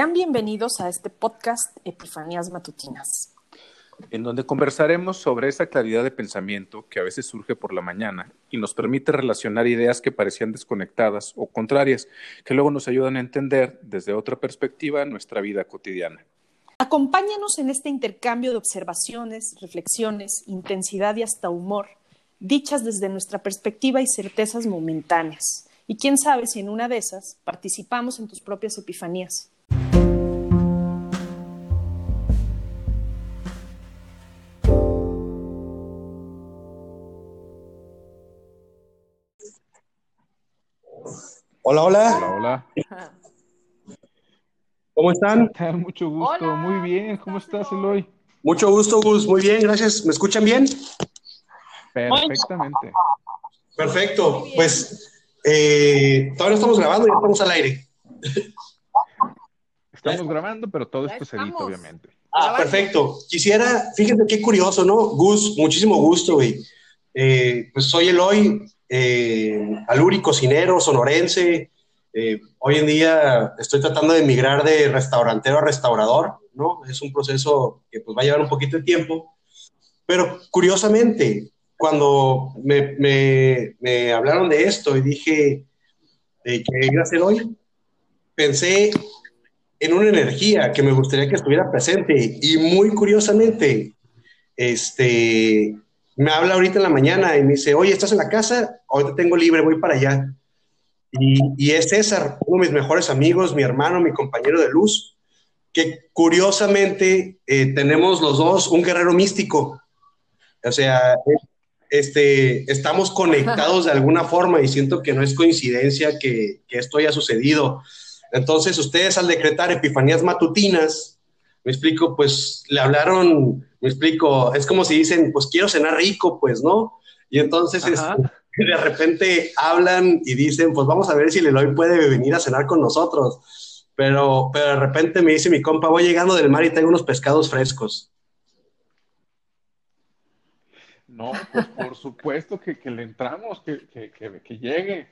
Sean bienvenidos a este podcast Epifanías Matutinas. En donde conversaremos sobre esa claridad de pensamiento que a veces surge por la mañana y nos permite relacionar ideas que parecían desconectadas o contrarias, que luego nos ayudan a entender desde otra perspectiva nuestra vida cotidiana. Acompáñanos en este intercambio de observaciones, reflexiones, intensidad y hasta humor, dichas desde nuestra perspectiva y certezas momentáneas. Y quién sabe si en una de esas participamos en tus propias epifanías. Hola, hola. Hola, hola. ¿Cómo están? Mucho gusto, Hola, muy bien. ¿Cómo estás, Eloy? Mucho gusto, Gus. Muy bien, gracias. ¿Me escuchan bien? Perfectamente. Perfecto. Pues eh, todavía no estamos grabando, ya estamos al aire. Estamos grabando, pero todo esto se edita, obviamente. Ah, perfecto. Quisiera, fíjense qué curioso, ¿no? Gus, muchísimo gusto, güey. Eh, pues soy Eloy, eh, aluri cocinero, sonorense. Eh, hoy en día estoy tratando de migrar de restaurantero a restaurador, ¿no? Es un proceso que pues va a llevar un poquito de tiempo. Pero curiosamente, cuando me, me- me hablaron de esto y dije eh, que iba a ser hoy, pensé en una energía que me gustaría que estuviera presente y muy curiosamente, este, me habla ahorita en la mañana y me dice, oye, ¿estás en la casa? Ahorita tengo libre, voy para allá. Y, y es César, uno de mis mejores amigos, mi hermano, mi compañero de luz, que curiosamente eh, tenemos los dos un guerrero místico. O sea, este, estamos conectados de alguna forma y siento que no es coincidencia que, que esto haya sucedido. Entonces, ustedes al decretar epifanías matutinas, me explico, pues le hablaron, me explico, es como si dicen, pues quiero cenar rico, pues, ¿no? Y entonces este, de repente hablan y dicen, pues vamos a ver si Leloy puede venir a cenar con nosotros. Pero, pero de repente me dice mi compa, voy llegando del mar y tengo unos pescados frescos. No, pues por supuesto que, que le entramos, que, que, que, que llegue.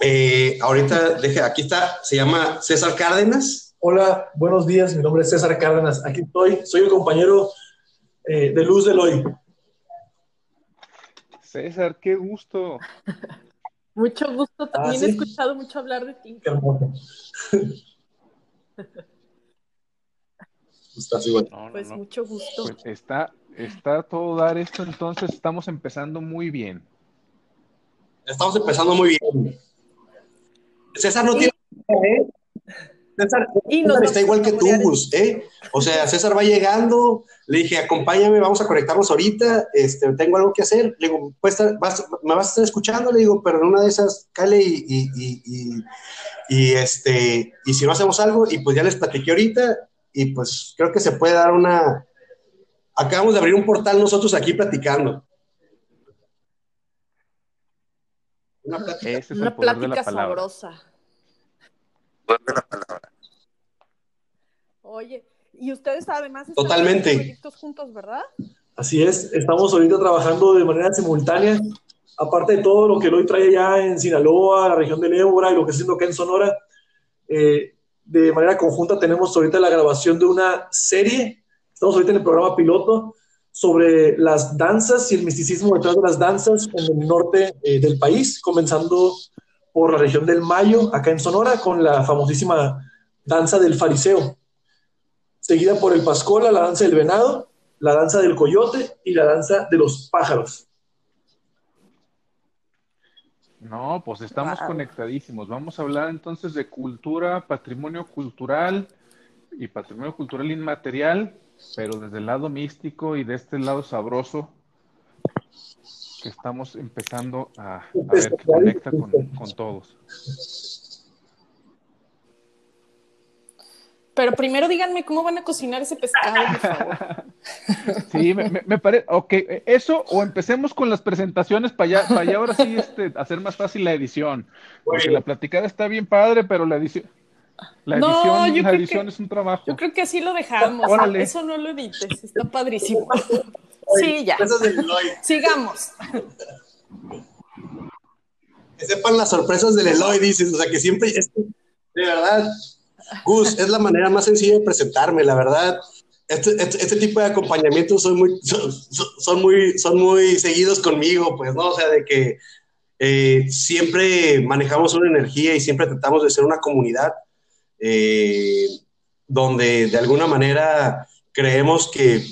Eh, ahorita, deje, aquí está, se llama César Cárdenas. Hola, buenos días. Mi nombre es César Cárdenas. Aquí estoy. Soy el compañero eh, de Luz del Hoy. César, qué gusto. Mucho gusto, también Ah, he ¿sí? escuchado mucho hablar de ti. Qué hermoso. Estás igual. No, no, Pues no. mucho gusto. Pues está, está todo dar esto, entonces estamos empezando muy bien. Estamos empezando muy bien. César no Y- tiene. ¿eh? César, Y nos César está igual que tú, Gus, ¿eh? O sea, César va llegando, le dije, acompáñame, vamos a conectarnos ahorita, este, tengo algo que hacer. Le digo, pues, vas- me vas a estar escuchando, le digo, pero en una de esas, cale y, y, y, y- y, este, y si no hacemos algo, y pues ya les platiqué ahorita, y pues creo que se puede dar una. Acabamos de abrir un portal nosotros aquí platicando. Una plática. Una el poder de plática la palabra. Oye, y ustedes además están Totalmente. proyectos juntos, ¿verdad? Así es. Estamos ahorita trabajando de manera simultánea. Aparte de todo lo que hoy trae ya en Sinaloa, la región de Ébora y lo que está haciendo acá en Sonora, eh, de manera conjunta tenemos ahorita la grabación de una serie. Estamos ahorita en el programa piloto sobre las danzas y el misticismo detrás de las danzas en el norte eh, del país, comenzando por la región del Mayo, acá en Sonora, con la famosísima danza del fariseo, seguida por el pascola, la danza del venado, la danza del coyote y la danza de los pájaros. No, pues estamos Wow. conectadísimos. Vamos a hablar entonces de cultura, patrimonio cultural y patrimonio cultural inmaterial, pero desde el lado místico y de este lado sabroso que estamos empezando a, a ver que conecta con, con todos. Pero primero díganme cómo van a cocinar ese pescado, por favor. Sí, me, me, me parece, ok, eso o empecemos con las presentaciones para allá, para allá ahora sí este, hacer más fácil la edición, porque la platicada está bien padre, pero la edición, la No, edición, yo la creo edición que- es un trabajo. Yo creo que así lo dejamos. Órale. Eso no lo edites, está padrísimo. Sí, ya. Sorpresas del Eloy. Sigamos. Que sepan las sorpresas del Eloy, dices. O sea, que siempre. Es que, de verdad, Gus, es la manera más sencilla de presentarme, la verdad. Este, este, este tipo de acompañamientos son muy, son, muy, son muy seguidos conmigo, pues, ¿no? O sea, de que eh, siempre manejamos una energía y siempre tratamos de ser una comunidad eh, donde de alguna manera creemos que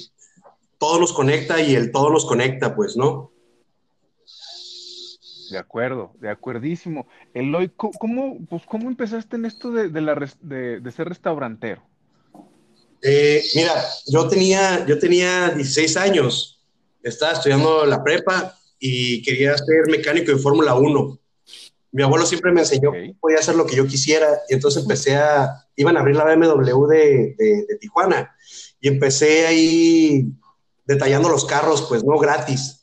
todo nos conecta y el todo nos conecta, pues, ¿no? De acuerdo, de acuerdísimo. Eloy, ¿cómo, pues, ¿cómo empezaste en esto de, de, la, de, de ser restaurantero? Eh, mira, yo tenía, yo tenía 16 años, estaba estudiando la prepa y quería ser mecánico de Fórmula 1. Mi abuelo siempre me enseñó que podía hacer lo que yo quisiera y entonces empecé a, iban a abrir la BMW de, de, Tijuana y empecé ahí detallando los carros, pues no gratis.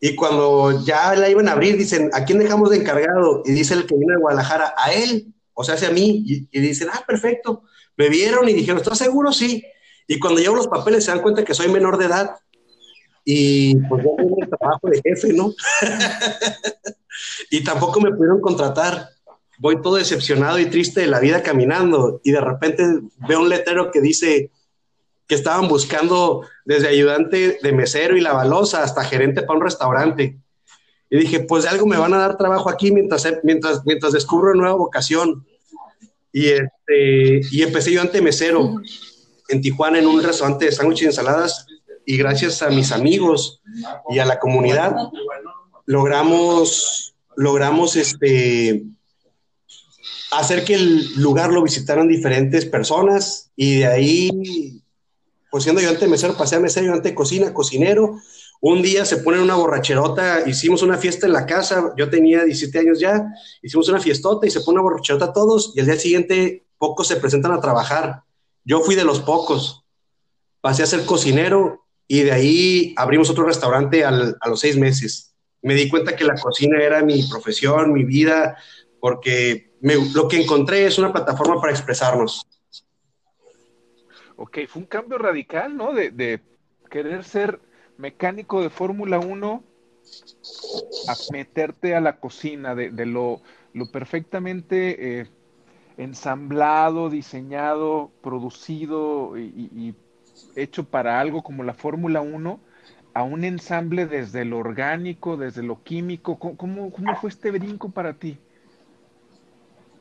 Y cuando ya la iban a abrir, dicen, ¿a quién dejamos de encargado? Y dice el que viene de Guadalajara, a él, o sea, hacia mí. Y, dicen, ah, perfecto. Me vieron y dijeron, ¿estás seguro? Sí. Y cuando llevo los papeles se dan cuenta que soy menor de edad. Y pues yo tengo el trabajo de jefe, ¿no? y tampoco me pudieron contratar. Voy todo decepcionado y triste de la vida caminando y de repente veo un letrero que dice que estaban buscando desde ayudante de mesero y la balosa hasta gerente para un restaurante. Y dije, pues de algo me van a dar trabajo aquí mientras, mientras, mientras descubro una nueva vocación. Y, este, y empecé yo ante mesero en Tijuana en un restaurante de sándwiches y ensaladas y gracias a mis amigos y a la comunidad logramos, logramos este, hacer que el lugar lo visitaran diferentes personas y de ahí, siendo yo ante mesero, pasé a mesero, yo ante cocina, cocinero. Un día se pone una borracherota, hicimos una fiesta en la casa, yo tenía 17 años ya, hicimos una fiestota y se pone una borracherota a todos y al día siguiente pocos se presentan a trabajar. Yo fui de los pocos, pasé a ser cocinero y de ahí abrimos otro restaurante a los seis meses. Me di cuenta que la cocina era mi profesión, mi vida, porque lo que encontré es una plataforma para expresarnos. Ok, fue un cambio radical, ¿no? De, querer ser mecánico de Fórmula 1 a meterte a la cocina, de, lo, perfectamente eh, ensamblado, diseñado, producido y, hecho para algo como la Fórmula 1 a un ensamble desde lo orgánico, desde lo químico. ¿Cómo, cómo fue este brinco para ti?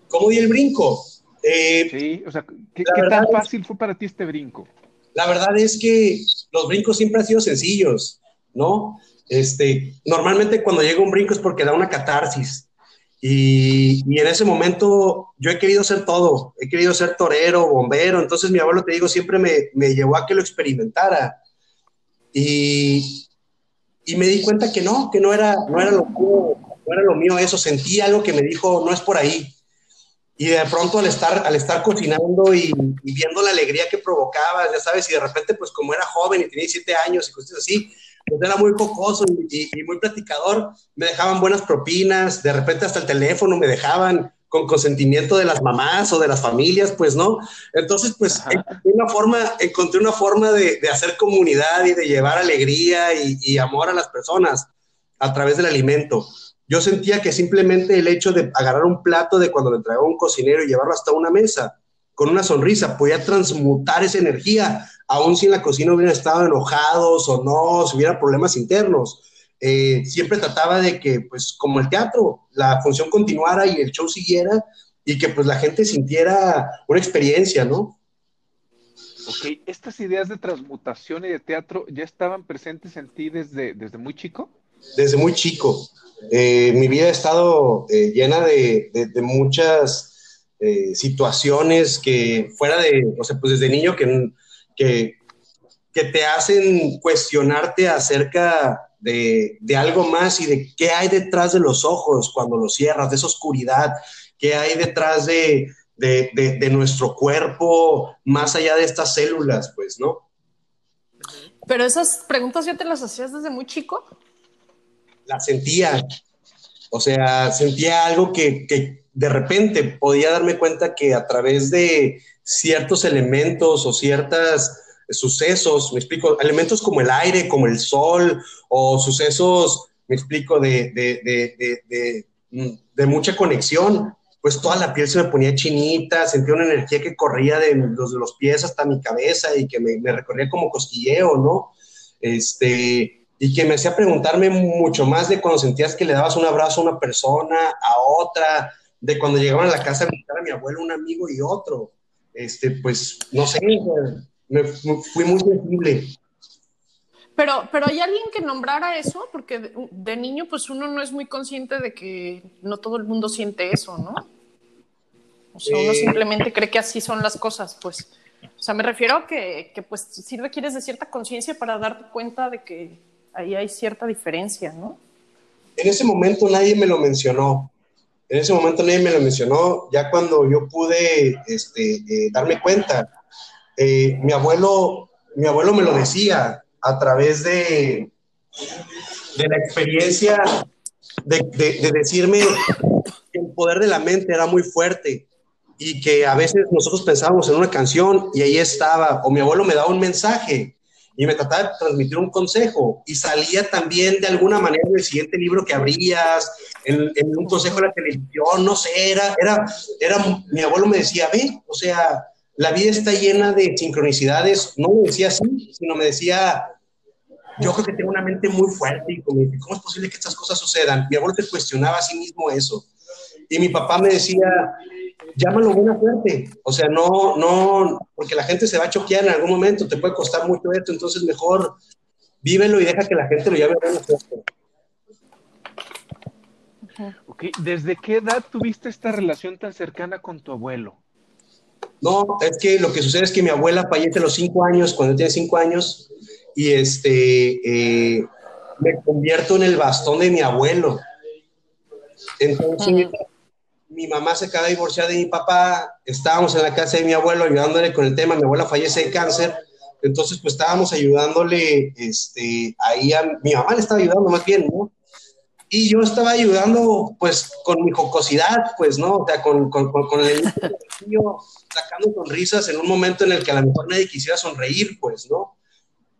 ¿Cómo di el brinco? Eh, sí, o sea, ¿qué, tan fácil fue para ti este brinco? La verdad es que los brincos siempre han sido sencillos, ¿no? Este, normalmente cuando llega un brinco es porque da una catarsis. Y, y, en ese momento yo he querido ser todo, he querido ser torero, bombero, entonces mi abuelo, te digo, siempre me, me llevó a que lo experimentara. Y, y, me di cuenta que no, que no era, no, era lo, no era lo mío eso, sentí algo que me dijo, no es por ahí. Y de pronto al estar, al estar cocinando y, y, viendo la alegría que provocaba, ya sabes, y de repente pues como era joven y tenía 17 años y cosas así, pues era muy cocoso y, y, muy platicador, me dejaban buenas propinas, de repente hasta el teléfono me dejaban con consentimiento de las mamás o de las familias, pues no. Entonces, pues encontré una forma, encontré una forma de, de hacer comunidad y de llevar alegría y, y amor a las personas a través del alimento. Yo sentía que simplemente el hecho de agarrar un plato de cuando le entregaba un cocinero y llevarlo hasta una mesa con una sonrisa podía transmutar esa energía, aun si en la cocina hubieran estado enojados o no, si hubiera problemas internos. Eh, siempre trataba de que, pues, como el teatro, la función continuara y el show siguiera y que, pues, la gente sintiera una experiencia, ¿no? Ok, ¿estas ideas de transmutación y de teatro ya estaban presentes en ti desde, desde muy chico? Desde muy chico. Eh, mi vida ha estado eh, llena de, muchas eh, situaciones que fuera de, o sea, pues desde niño que, que, que te hacen cuestionarte acerca de, de, algo más y de qué hay detrás de los ojos cuando los cierras, de esa oscuridad, qué hay detrás de, de, de nuestro cuerpo, más allá de estas células, pues, ¿no? Pero esas preguntas ya te las hacías desde muy chico la sentía. O sea, sentía algo que, que, de repente podía darme cuenta que a través de ciertos elementos o ciertos sucesos, me explico, elementos como el aire, como el sol, o sucesos, me explico, de, de, de, de mucha conexión, pues toda la piel se me ponía chinita, sentía una energía que corría de los, de los pies hasta mi cabeza y que me, me recorría como cosquilleo, ¿no? Este, y que me hacía preguntarme mucho más de cuando sentías que le dabas un abrazo a una persona, a otra, de cuando llegaban a la casa a visitar a mi abuelo, un amigo y otro. Este, pues, no sé, me, fui muy sensible. Pero, pero hay alguien que nombrara eso, porque de, niño, pues uno no es muy consciente de que no todo el mundo siente eso, ¿no? O sea, uno simplemente cree que así son las cosas, pues. O sea, me refiero a que, que pues sí requieres de cierta conciencia para darte cuenta de que ahí hay cierta diferencia, ¿no? En ese momento nadie me lo mencionó. En ese momento nadie me lo mencionó. Ya cuando yo pude este, eh, darme cuenta, eh, mi, abuelo, mi abuelo me lo decía a través de, de la experiencia de, de, decirme que el poder de la mente era muy fuerte y que a veces nosotros pensábamos en una canción y ahí estaba, o mi abuelo me daba un mensaje y me trataba de transmitir un consejo y salía también de alguna manera en el siguiente libro que abrías, en, en, un consejo de la televisión, no sé, era, era, era, mi abuelo me decía, ve, o sea, la vida está llena de sincronicidades, no me decía así, sino me decía, yo creo que tengo una mente muy fuerte y como, ¿cómo es posible que estas cosas sucedan? Mi abuelo te cuestionaba a sí mismo eso. Y mi papá me decía, llámalo buena suerte. O sea, no, no, porque la gente se va a choquear en algún momento, te puede costar mucho esto, entonces mejor vívelo y deja que la gente lo llame buena suerte. Okay. ¿Desde qué edad tuviste esta relación tan cercana con tu abuelo? No, es que lo que sucede es que mi abuela fallece a los cinco años, cuando tiene cinco años, y este, eh, me convierto en el bastón de mi abuelo. Entonces, mi mamá se acaba de divorciar de mi papá, estábamos en la casa de mi abuelo ayudándole con el tema, mi abuela fallece de cáncer, entonces pues estábamos ayudándole, este, ahí a mi mamá le estaba ayudando más bien, ¿no? Y yo estaba ayudando pues con mi jocosidad, pues, ¿no? O sea, con, con, con, el niño sacando sonrisas en un momento en el que a lo mejor nadie quisiera sonreír, pues, ¿no?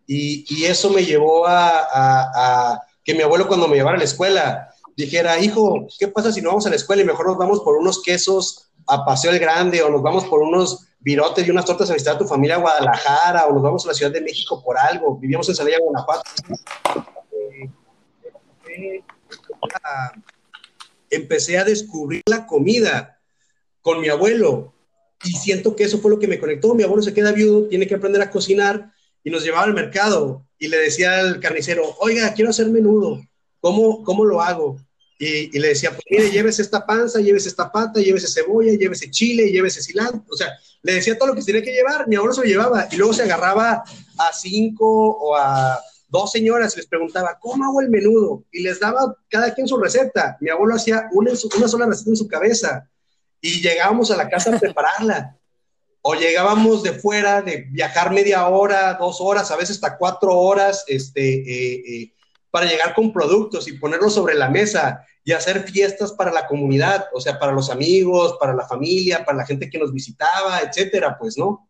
Y, eso me llevó a, que mi abuelo cuando me llevara a la escuela dijera, hijo, ¿qué pasa si no vamos a la escuela y mejor nos vamos por unos quesos a Paseo el Grande o nos vamos por unos virotes y unas tortas a visitar a tu familia a Guadalajara o nos vamos a la Ciudad de México por algo? Vivíamos en Salilla, Guanajuato. Empecé a descubrir la comida con mi abuelo y siento que eso fue lo que me conectó. Mi abuelo se queda viudo, tiene que aprender a cocinar y nos llevaba al mercado y le decía al carnicero, oiga, quiero hacer menudo, ¿cómo, cómo lo hago? Y, le decía, pues mire, llévese esta panza, llévese esta pata, llévese cebolla, llévese chile, llévese cilantro. O sea, le decía todo lo que tenía que llevar, mi abuelo se lo llevaba y luego se agarraba a cinco o a dos señoras y les preguntaba, ¿cómo hago el menudo? Y les daba cada quien su receta. Mi abuelo hacía una, una sola receta en su cabeza y llegábamos a la casa a prepararla o llegábamos de fuera, de viajar media hora, dos horas, a veces hasta cuatro horas, este, eh, eh, para llegar con productos y ponerlos sobre la mesa y hacer fiestas para la comunidad, o sea, para los amigos, para la familia, para la gente que nos visitaba, etcétera, pues, ¿no?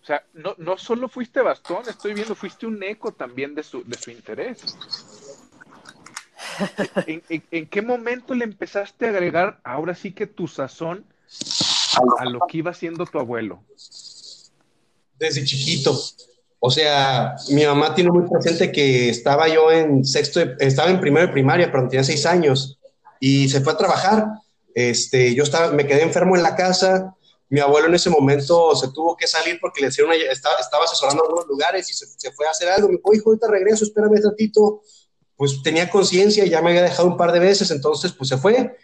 O sea, no, no solo fuiste bastón, estoy viendo, fuiste un eco también de su, de su interés. en qué momento le empezaste a agregar ahora sí que tu sazón a lo que iba siendo tu abuelo? Desde chiquito. O sea, mi mamá tiene muy presente que estaba yo en sexto, estaba en primero de primaria, pero tenía seis años y se fue a trabajar. Este, yo estaba, me quedé enfermo en la casa. Mi abuelo en ese momento se tuvo que salir porque le hicieron estaba, estaba asesorando algunos lugares y se, se, fue a hacer algo. Me dijo, hijo, ahorita regreso, espérame un ratito. Pues tenía conciencia, ya me había dejado un par de veces, entonces pues se fue.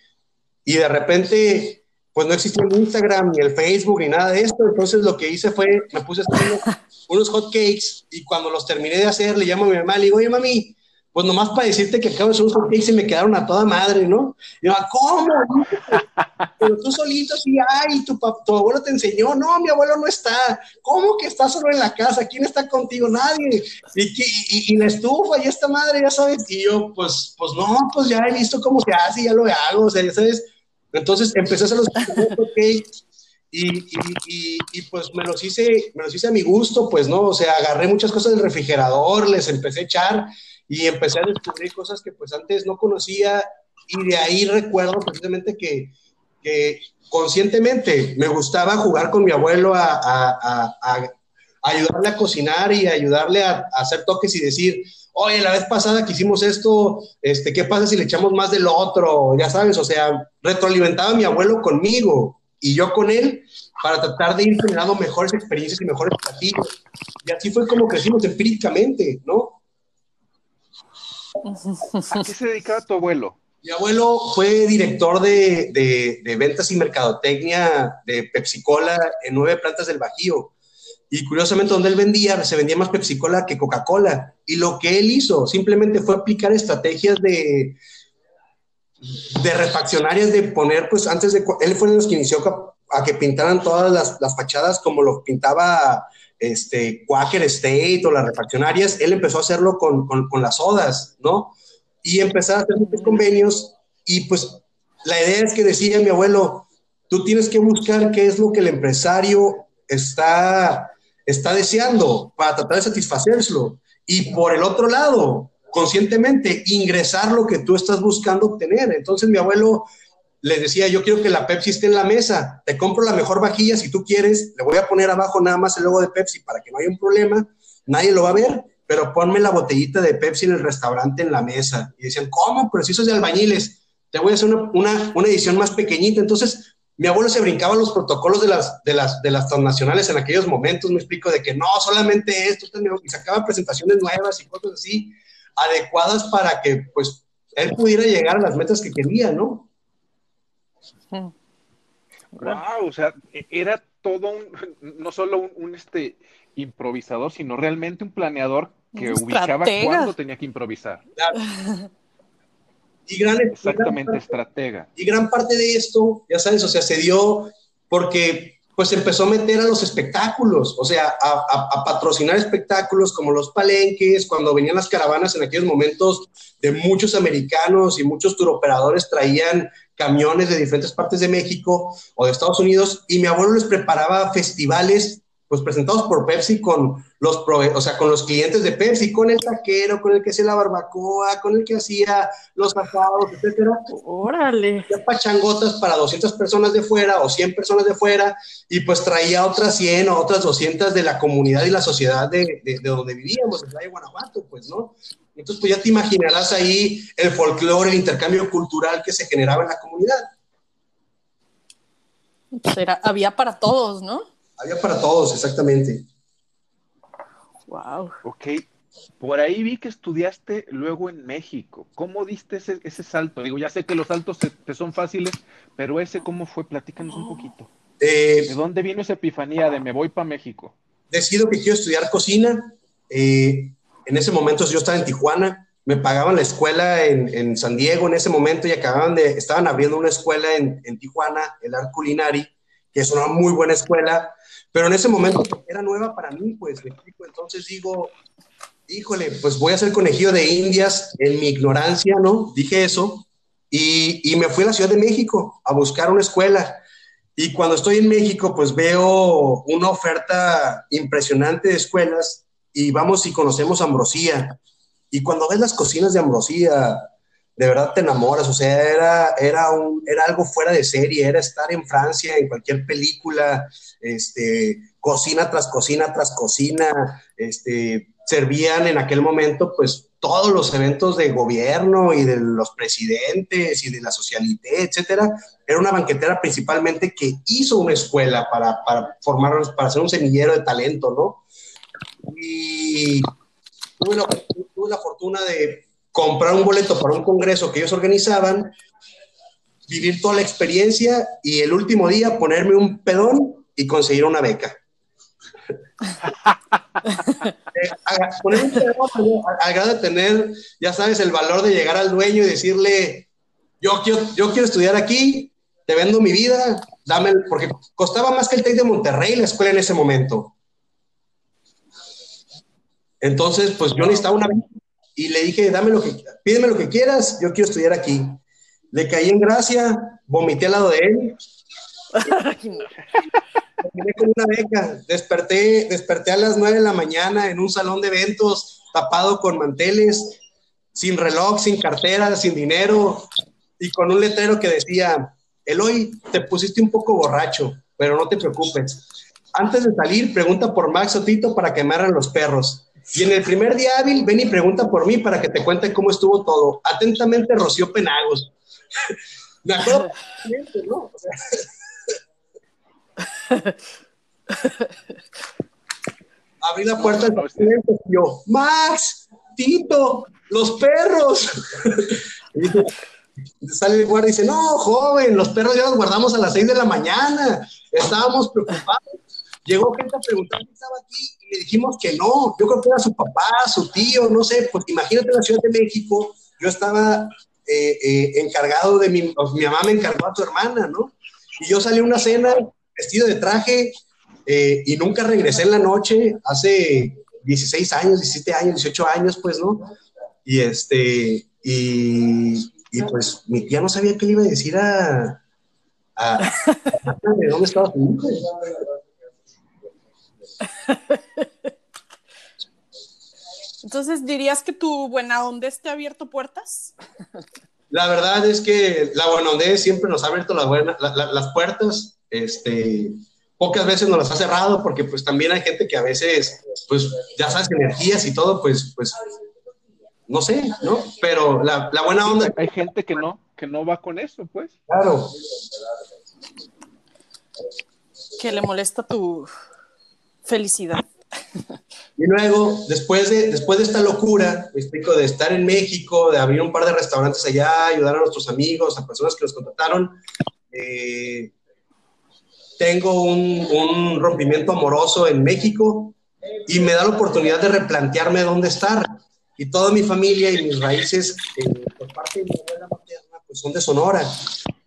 Y de repente pues no existía el Instagram, ni el Facebook, ni nada de esto. Entonces lo que hice fue, me puse a hacer unos, hot cakes y cuando los terminé de hacer, le llamo a mi mamá y le digo, oye, mami, pues nomás para decirte que acabo de hacer unos hot cakes y me quedaron a toda madre, ¿no? Y yo, ¿cómo? Pero tú solito sí, ay, tu, tu abuelo te enseñó. No, mi abuelo no está. ¿Cómo que está solo en la casa? ¿Quién está contigo? Nadie. Y, y, y la estufa y esta madre, ya sabes. Y yo, pues, pues no, pues ya he visto cómo se hace, ya lo hago, o sea, ya sabes entonces empecé a hacer los cakes y, y, y, pues me los, hice, me los hice a mi gusto, pues, ¿no? O sea, agarré muchas cosas del refrigerador, les empecé a echar y empecé a descubrir cosas que pues antes no conocía Y de ahí recuerdo precisamente que, que conscientemente me gustaba jugar con mi abuelo a, a, a, ayudarle a cocinar y ayudarle a, hacer toques y decir, oye, la vez pasada que hicimos esto, este, ¿qué pasa si le echamos más del otro? Ya sabes, o sea, retroalimentaba a mi abuelo conmigo y yo con él para tratar de ir generando mejores experiencias y mejores platillos. Y así fue como crecimos empíricamente, ¿no? ¿A qué se dedicaba tu abuelo? Mi abuelo fue director de, de, ventas y mercadotecnia de Pepsi Cola en nueve plantas del Bajío. Y curiosamente, donde él vendía, se vendía más Pepsi Cola que Coca-Cola. Y lo que él hizo simplemente fue aplicar estrategias de, de refaccionarias, de poner, pues antes de. Él fue de los que inició a que pintaran todas las, las fachadas como lo pintaba este, Quaker State o las refaccionarias, él empezó a hacerlo con, con, con las sodas, ¿no? Y empezar a hacer muchos convenios y pues la idea es que decía mi abuelo, tú tienes que buscar qué es lo que el empresario está, está deseando para tratar de satisfacerlo. Y por el otro lado, conscientemente, ingresar lo que tú estás buscando obtener. Entonces mi abuelo les decía, yo quiero que la Pepsi esté en la mesa, te compro la mejor vajilla si tú quieres, le voy a poner abajo nada más el logo de Pepsi para que no haya un problema, nadie lo va a ver, pero ponme la botellita de Pepsi en el restaurante en la mesa. Y decían, ¿cómo? Pero si eso es de albañiles, te voy a hacer una, una, una, edición más pequeñita. Entonces, mi abuelo se brincaba los protocolos de las, de las, de las transnacionales en aquellos momentos, me explico, de que no, solamente esto, y sacaba presentaciones nuevas y cosas así, adecuadas para que, pues, él pudiera llegar a las metas que quería, ¿no? Wow, o sea, e, era todo un, no solo un, este improvisador, sino realmente un planeador que ubicaba cuándo tenía que improvisar. Y gran, Exactamente, estratega. Y gran parte de esto, ya sabes, o sea, se dio porque pues empezó a meter a los espectáculos, o sea, a, patrocinar espectáculos como los palenques, cuando venían las caravanas en aquellos momentos de muchos americanos y muchos turoperadores traían camiones de diferentes partes de México o de Estados Unidos y mi abuelo les preparaba festivales pues presentados por Pepsi con los, o sea, con los clientes de Pepsi, con el taquero, con el que hacía la barbacoa, con el que hacía los asados, etcétera. Órale. pachangotas para 200 personas de fuera o 100 personas de fuera y pues traía otras 100 o otras 200 de la comunidad y la sociedad de, de, donde vivíamos, en Guanajuato, pues, ¿no? Entonces, pues ya te imaginarás ahí el folclore, el intercambio cultural que se generaba en la comunidad. Pues era, había para todos, ¿no? Había para todos, exactamente. Wow. Ok. Por ahí vi que estudiaste luego en México. ¿Cómo diste ese, ese salto? Digo, ya sé que los saltos te son fáciles, pero ese, ¿cómo fue? Platícanos un poquito. Eh, ¿De dónde vino esa epifanía de me voy para México? Decido que quiero estudiar cocina. Eh, en ese momento yo estaba en Tijuana, me pagaban la escuela en, en, San Diego en ese momento y acababan de, estaban abriendo una escuela en, en Tijuana, el Art Culinari, que es una muy buena escuela pero en ese momento era nueva para mí, pues, Entonces digo, híjole, pues voy a ser conejillo de indias en mi ignorancia, ¿no? Dije eso. Y, y, me fui a la Ciudad de México a buscar una escuela. Y cuando estoy en México, pues veo una oferta impresionante de escuelas y vamos y conocemos Ambrosía. Y cuando ves las cocinas de Ambrosía, de verdad te enamoras, o sea, era, era, un, era algo fuera de serie, era estar en Francia, en cualquier película, este, cocina tras cocina tras cocina, este, servían en aquel momento pues todos los eventos de gobierno y de los presidentes y de la socialité, etcétera. Era una banquetera principalmente que hizo una escuela para, para formar, para ser un semillero de talento, ¿no? Y tuve la fortuna de comprar un boleto para un congreso que ellos organizaban, vivir toda la experiencia y el último día ponerme un pedón y conseguir una beca. Eh, poner un pedón al grado de tener, ya sabes, el valor de llegar al dueño y decirle, yo quiero, yo quiero estudiar aquí, te vendo mi vida, dame, porque costaba más que el TEC de Monterrey la escuela en ese momento. Entonces, pues yo necesitaba una beca y le dije, dame lo que, pídeme lo que quieras, yo quiero estudiar aquí. Le caí en gracia, vomité al lado de él. Terminé con una beca. Desperté, desperté a las nueve de la mañana en un salón de eventos tapado con manteles, sin reloj, sin cartera, sin dinero. y con un letrero que decía, Eloy, te pusiste un poco borracho, pero no te preocupes. Antes de salir, pregunta por Max o Tito para que me los perros. Y en el primer día hábil, ven y pregunta por mí para que te cuente cómo estuvo todo. Atentamente, Rocío Penagos. me acuerdo, ¿no? abrí la puerta del paciente y yo, Max, Tito, los perros. y sale el guardia y dice, no, joven, los perros ya los guardamos a las seis de la mañana. Estábamos preocupados. Llegó gente a preguntar si estaba aquí y le dijimos que no. Yo creo que era su papá, su tío, no sé. Pues imagínate la Ciudad de México, yo estaba eh, eh, encargado de mi, mi mamá me encargó a tu hermana, ¿no? Y yo salí a una cena vestido de traje, eh, y nunca regresé en la noche, hace 16 años, 17 años, 18 años, pues, ¿no? Y este, y, pues mi tía no sabía qué le iba a decir a, a, de dónde estaba su hijo. Entonces, ¿dirías que tu buena onda te ha abierto puertas? La verdad es que la buena onda siempre nos ha abierto la buena, las puertas. Este, pocas veces nos las ha cerrado porque pues también hay gente que a veces, pues ya sabes, energías y todo, pues, pues, no sé, ¿no? Pero la, la buena onda... Hay gente que no, que no va con eso, pues. Claro. Que le molesta tu felicidad. Y luego, después de, después de esta locura, me explico, de estar en México, de abrir un par de restaurantes allá, ayudar a nuestros amigos, a personas que nos contrataron, eh, tengo un, rompimiento amoroso en México y me da la oportunidad de replantearme dónde estar. Y toda mi familia y mis raíces eh, por parte de mi abuela materna pues son de Sonora.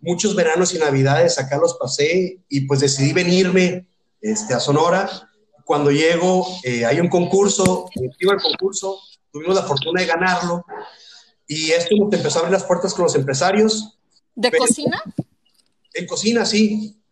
Muchos veranos y navidades acá los pasé y pues decidí venirme este, a Sonora. Cuando llego eh, hay un concurso, iba el concurso, tuvimos la fortuna de ganarlo y esto nos empezó a abrir las puertas con los empresarios. ¿De cocina? En cocina, sí.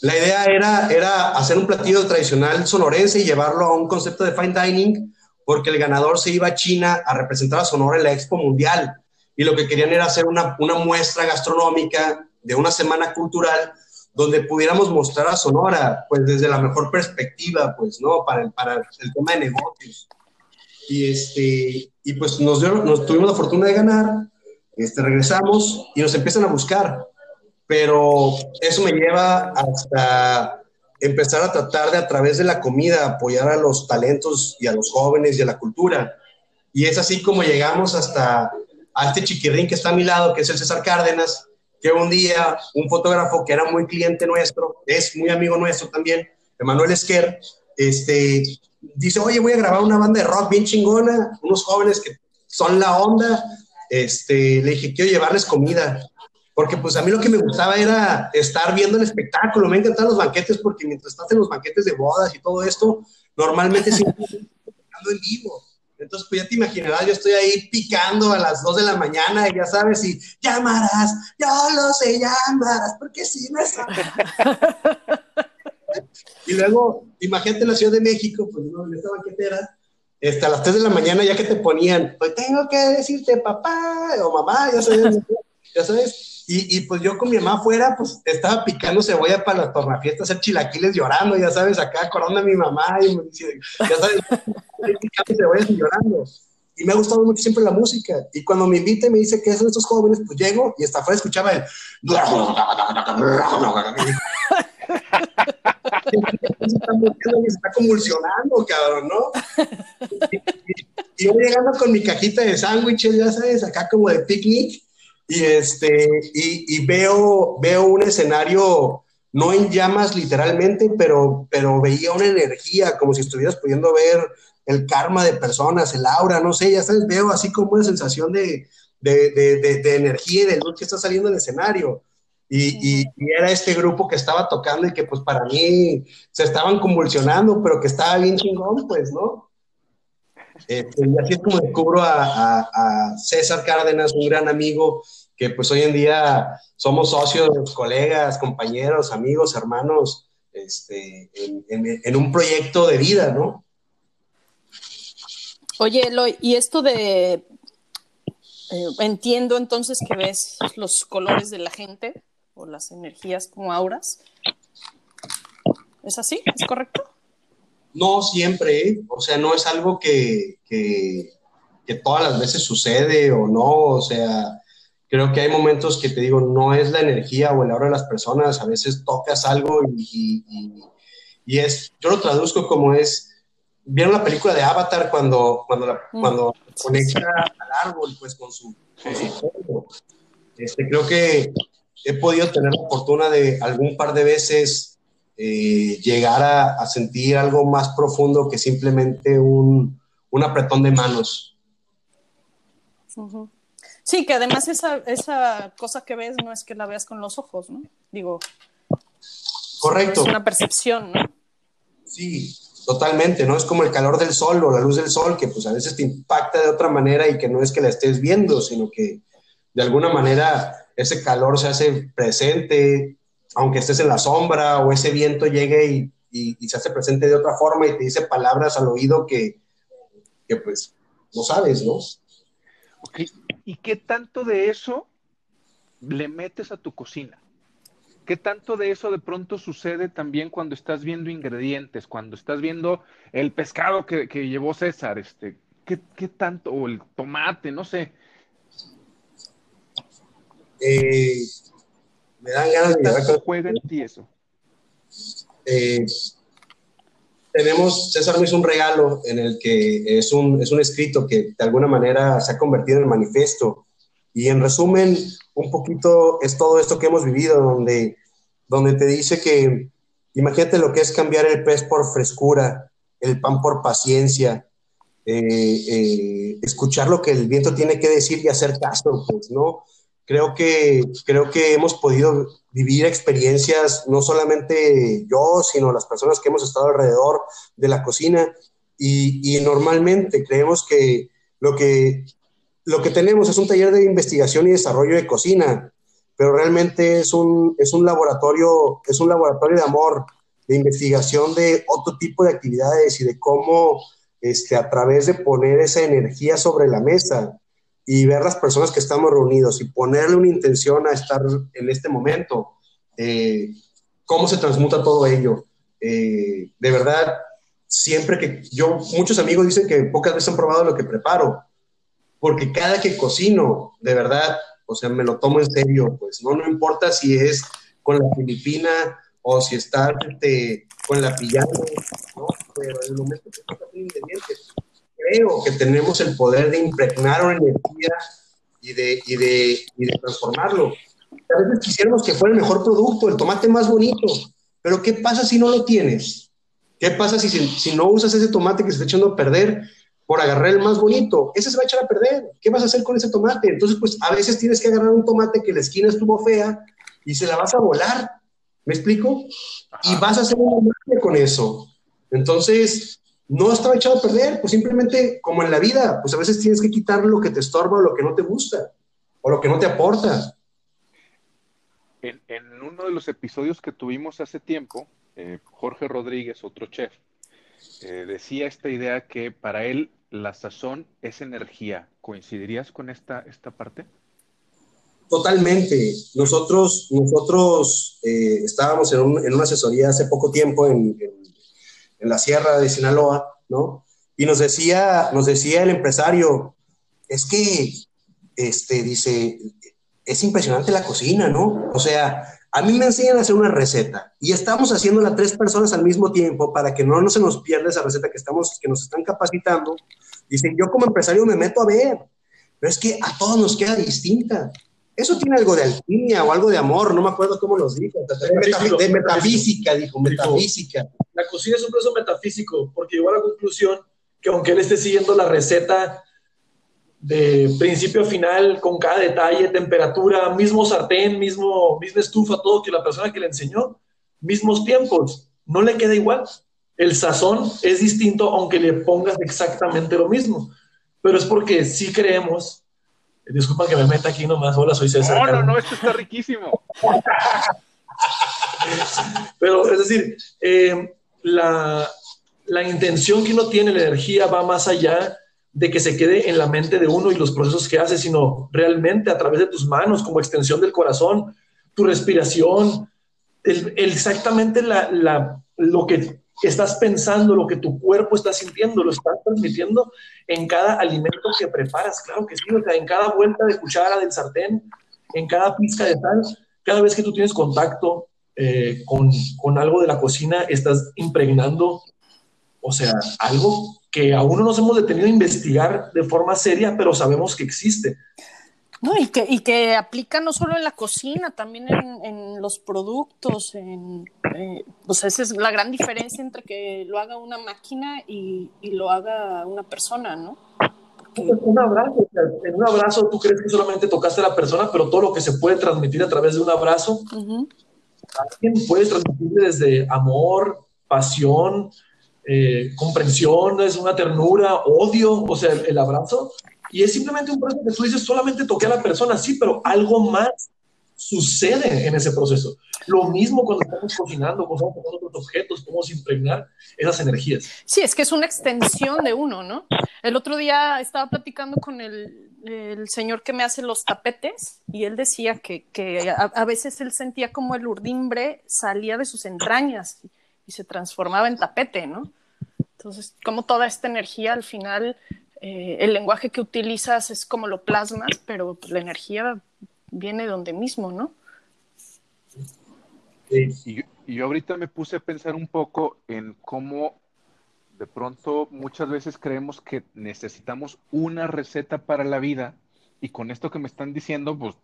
La idea era, era hacer un platillo tradicional sonorense y llevarlo a un concepto de fine dining, porque el ganador se iba a China a representar a Sonora en la Expo Mundial. Y lo que querían era hacer una, una muestra gastronómica de una semana cultural donde pudiéramos mostrar a Sonora, pues desde la mejor perspectiva, pues, ¿no? Para, para el tema de negocios. Y, este, y pues nos, nos tuvimos la fortuna de ganar, este, regresamos y nos empiezan a buscar pero eso me lleva hasta empezar a tratar de a través de la comida apoyar a los talentos y a los jóvenes y a la cultura. Y es así como llegamos hasta a este chiquirrín que está a mi lado, que es el César Cárdenas, que un día un fotógrafo que era muy cliente nuestro, es muy amigo nuestro también, Emanuel Esquer, este, dice, oye, voy a grabar una banda de rock bien chingona, unos jóvenes que son la onda, este, le dije, quiero llevarles comida porque pues a mí lo que me gustaba era estar viendo el espectáculo, me encantaban los banquetes porque mientras estás en los banquetes de bodas y todo esto, normalmente siempre en vivo. Entonces, pues ya te imaginarás, yo estoy ahí picando a las 2 de la mañana y ya sabes, y llamarás, yo lo sé, llamarás, porque sí me y luego, imagínate en la Ciudad de México, pues no, en esta banquetera, este, a las 3 de la mañana ya que te ponían, pues tengo que decirte papá o mamá, ya sabes, ya sabes, y, y, pues yo con mi mamá afuera, pues estaba picando cebolla para las tornafiestas, hacer chilaquiles llorando, ya sabes, acá acordando a mi mamá, y ya sabes, picando cebollas y llorando. Y me ha gustado mucho siempre la música. Y cuando me invita y me dice que son estos jóvenes, pues llego y hasta afuera escuchaba el. se está convulsionando, cabrón, ¿no? Y, y, yo llegando con mi cajita de sándwiches, ya sabes, acá como de picnic, y, este, y, veo, veo un escenario, no en llamas literalmente, pero, pero veía una energía, como si estuvieras pudiendo ver el karma de personas, el aura, no sé, ya sabes, veo así como una sensación de, de, de, de energía y de luz que está saliendo del escenario. Y, y, era este grupo que estaba tocando y que pues para mí se estaban convulsionando, pero que estaba bien chingón, pues, ¿no? Este, y así es como descubro a, César Cárdenas, un gran amigo, que pues hoy en día somos socios, colegas, compañeros, amigos, hermanos, este, en, en, un proyecto de vida, ¿no? Oye, Eloy, y esto de Eh, entiendo entonces que ves los colores de la gente o las energías como auras. ¿Es así? ¿Es correcto? No siempre, ¿eh? o sea, no es algo que, que, todas las veces sucede o no, o sea, creo que hay momentos que te digo, no es la energía o el aura de las personas, a veces tocas algo y, y, es, yo lo traduzco como es, ¿vieron la película de Avatar cuando, cuando, mm. cuando conecta al árbol pues con su, con Este, creo que he podido tener la fortuna de algún par de veces eh, llegar a, sentir algo más profundo que simplemente un, un apretón de manos. Sí, que además esa, esa cosa que ves no es que la veas con los ojos, ¿no? Digo. Correcto. Es una percepción, ¿no? Sí, totalmente, ¿no? Es como el calor del sol o la luz del sol, que pues a veces te impacta de otra manera y que no es que la estés viendo, sino que de alguna manera ese calor se hace presente, aunque estés en la sombra o ese viento llegue y, y, se hace presente de otra forma y te dice palabras al oído que, que pues no sabes, ¿no? ¿y qué tanto de eso le metes a tu cocina? ¿Qué tanto de eso de pronto sucede también cuando estás viendo ingredientes, cuando estás viendo el pescado que, llevó César? Este, ¿qué, ¿qué, tanto? O el tomate, no sé. Eh, me dan ganas de juega en ti eso? Eh, tenemos, César me hizo un regalo en el que es un, es un escrito que de alguna manera se ha convertido en manifiesto. Y en resumen, un poquito es todo esto que hemos vivido, donde, donde te dice que imagínate lo que es cambiar el pez por frescura, el pan por paciencia, eh, escuchar lo que el viento tiene que decir y hacer caso, pues, ¿no? Creo que, creo que hemos podido vivir experiencias, no solamente yo, sino las personas que hemos estado alrededor de la cocina. Y, normalmente creemos que lo, que lo que tenemos es un taller de investigación y desarrollo de cocina, pero realmente es un, es un, laboratorio, es un laboratorio de amor, de investigación de otro tipo de actividades y de cómo este, a través de poner esa energía sobre la mesa, y ver las personas que estamos reunidos y ponerle una intención a estar en este momento, eh, cómo se transmuta todo ello. Eh, de verdad, siempre que yo, muchos amigos dicen que pocas veces han probado lo que preparo, porque cada que cocino, de verdad, o sea, me lo tomo en serio, pues no, no importa si es con la filipina o si está este, con la pillada, ¿no? pero el momento que creo que tenemos el poder de impregnar una energía y de, y de, y de transformarlo. A veces quisiéramos que fuera el mejor producto, el tomate más bonito, pero ¿qué pasa si no lo tienes? ¿Qué pasa si, si no usas ese tomate que se está echando a perder por agarrar el más bonito? Ese se va a echar a perder. ¿Qué vas a hacer con ese tomate? Entonces, pues a veces tienes que agarrar un tomate que la esquina estuvo fea y se la vas a volar. ¿Me explico? Y vas a hacer un tomate con eso. Entonces, no estaba echado a perder, pues simplemente como en la vida, pues a veces tienes que quitar lo que te estorba o lo que no te gusta o lo que no te aporta. En, uno de los episodios que tuvimos hace tiempo, eh, Jorge Rodríguez, otro chef, eh, decía esta idea que para él la sazón es energía. ¿Coincidirías con esta, esta parte? Totalmente. Nosotros, nosotros eh, estábamos en, una asesoría hace poco tiempo en en la sierra de Sinaloa, ¿no? Y nos decía, nos decía el empresario, es que, este, dice, es impresionante la cocina, ¿no? O sea, a mí me enseñan a hacer una receta y estamos haciéndola tres personas al mismo tiempo para que no, no se nos pierda esa receta que, estamos, que nos están capacitando. Dicen, yo como empresario me meto a ver, pero es que a todos nos queda distinta. Eso tiene algo de alquimia o algo de amor, no me acuerdo cómo los dijo. De, metafísica, dijo, metafísica. La cocina es un proceso metafísico, porque llegó a la conclusión que aunque él esté siguiendo la receta de principio a final, con cada detalle, temperatura, mismo sartén, mismo, misma estufa, todo que la persona que le enseñó, mismos tiempos, no le queda igual. El sazón es distinto aunque le pongas exactamente lo mismo, pero es porque sí creemos Disculpa que me meta aquí nomás. Hola, soy César. No, no, no, esto está riquísimo. Pero es decir, eh, la, la, intención que uno tiene, la energía va más allá de que se quede en la mente de uno y los procesos que hace, sino realmente a través de tus manos, como extensión del corazón, tu respiración, exactamente la, lo que estás pensando, lo que tu cuerpo está sintiendo, lo estás transmitiendo en cada alimento que preparas. Claro que sí, o sea, en cada vuelta de cuchara del sartén, en cada pizca de sal, cada vez que tú tienes contacto eh, con, con, algo de la cocina, estás impregnando, o sea, algo que aún no nos hemos detenido a investigar de forma seria, pero sabemos que existe. No, y que, y que aplica no solo en la cocina, también en, los productos. En, eh, pues esa es la gran diferencia entre que lo haga una máquina y, y lo haga una persona, ¿no? Un abrazo, en un abrazo tú crees que solamente tocaste a la persona, pero todo lo que se puede transmitir a través de un abrazo, alguien puede transmitir desde amor, pasión, eh, comprensión, es una ternura, odio, o sea, el, abrazo. Y es simplemente un proceso que tú dices, solamente toqué a la persona, sí, pero algo más sucede en ese proceso. Lo mismo cuando estamos cocinando, cuando estamos con otros objetos, podemos impregnar esas energías. Sí, es que es una extensión de uno, ¿no? El otro día estaba platicando con el, el señor que me hace los tapetes y él decía que, que a, a, veces él sentía como el urdimbre salía de sus entrañas y se transformaba en tapete, ¿no? Entonces, como toda esta energía al final, eh, el lenguaje que utilizas es como lo plasmas, pero pues, la energía viene de donde mismo, ¿no? Y, y yo ahorita me puse a pensar un poco en cómo de pronto muchas veces creemos que necesitamos una receta para la vida y con esto que me están diciendo, pues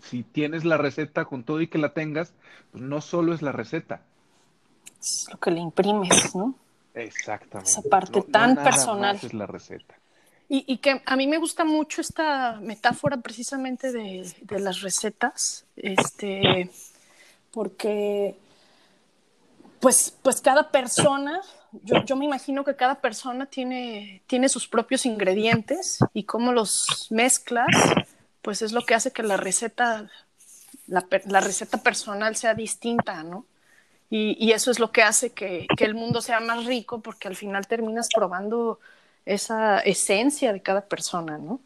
si tienes la receta con todo y que la tengas, pues no solo es la receta, es lo que le imprimes, ¿no? Exactamente. Esa parte tan personal. es la receta. Y, y, que a mí me gusta mucho esta metáfora precisamente de, de las recetas, este, porque pues, pues cada persona, yo, yo, me imagino que cada persona tiene, tiene sus propios ingredientes y cómo los mezclas, pues es lo que hace que la receta, la, la receta personal sea distinta, ¿no? Y, eso es lo que hace que, el mundo sea más rico porque al final terminas probando esa esencia de cada persona, ¿no?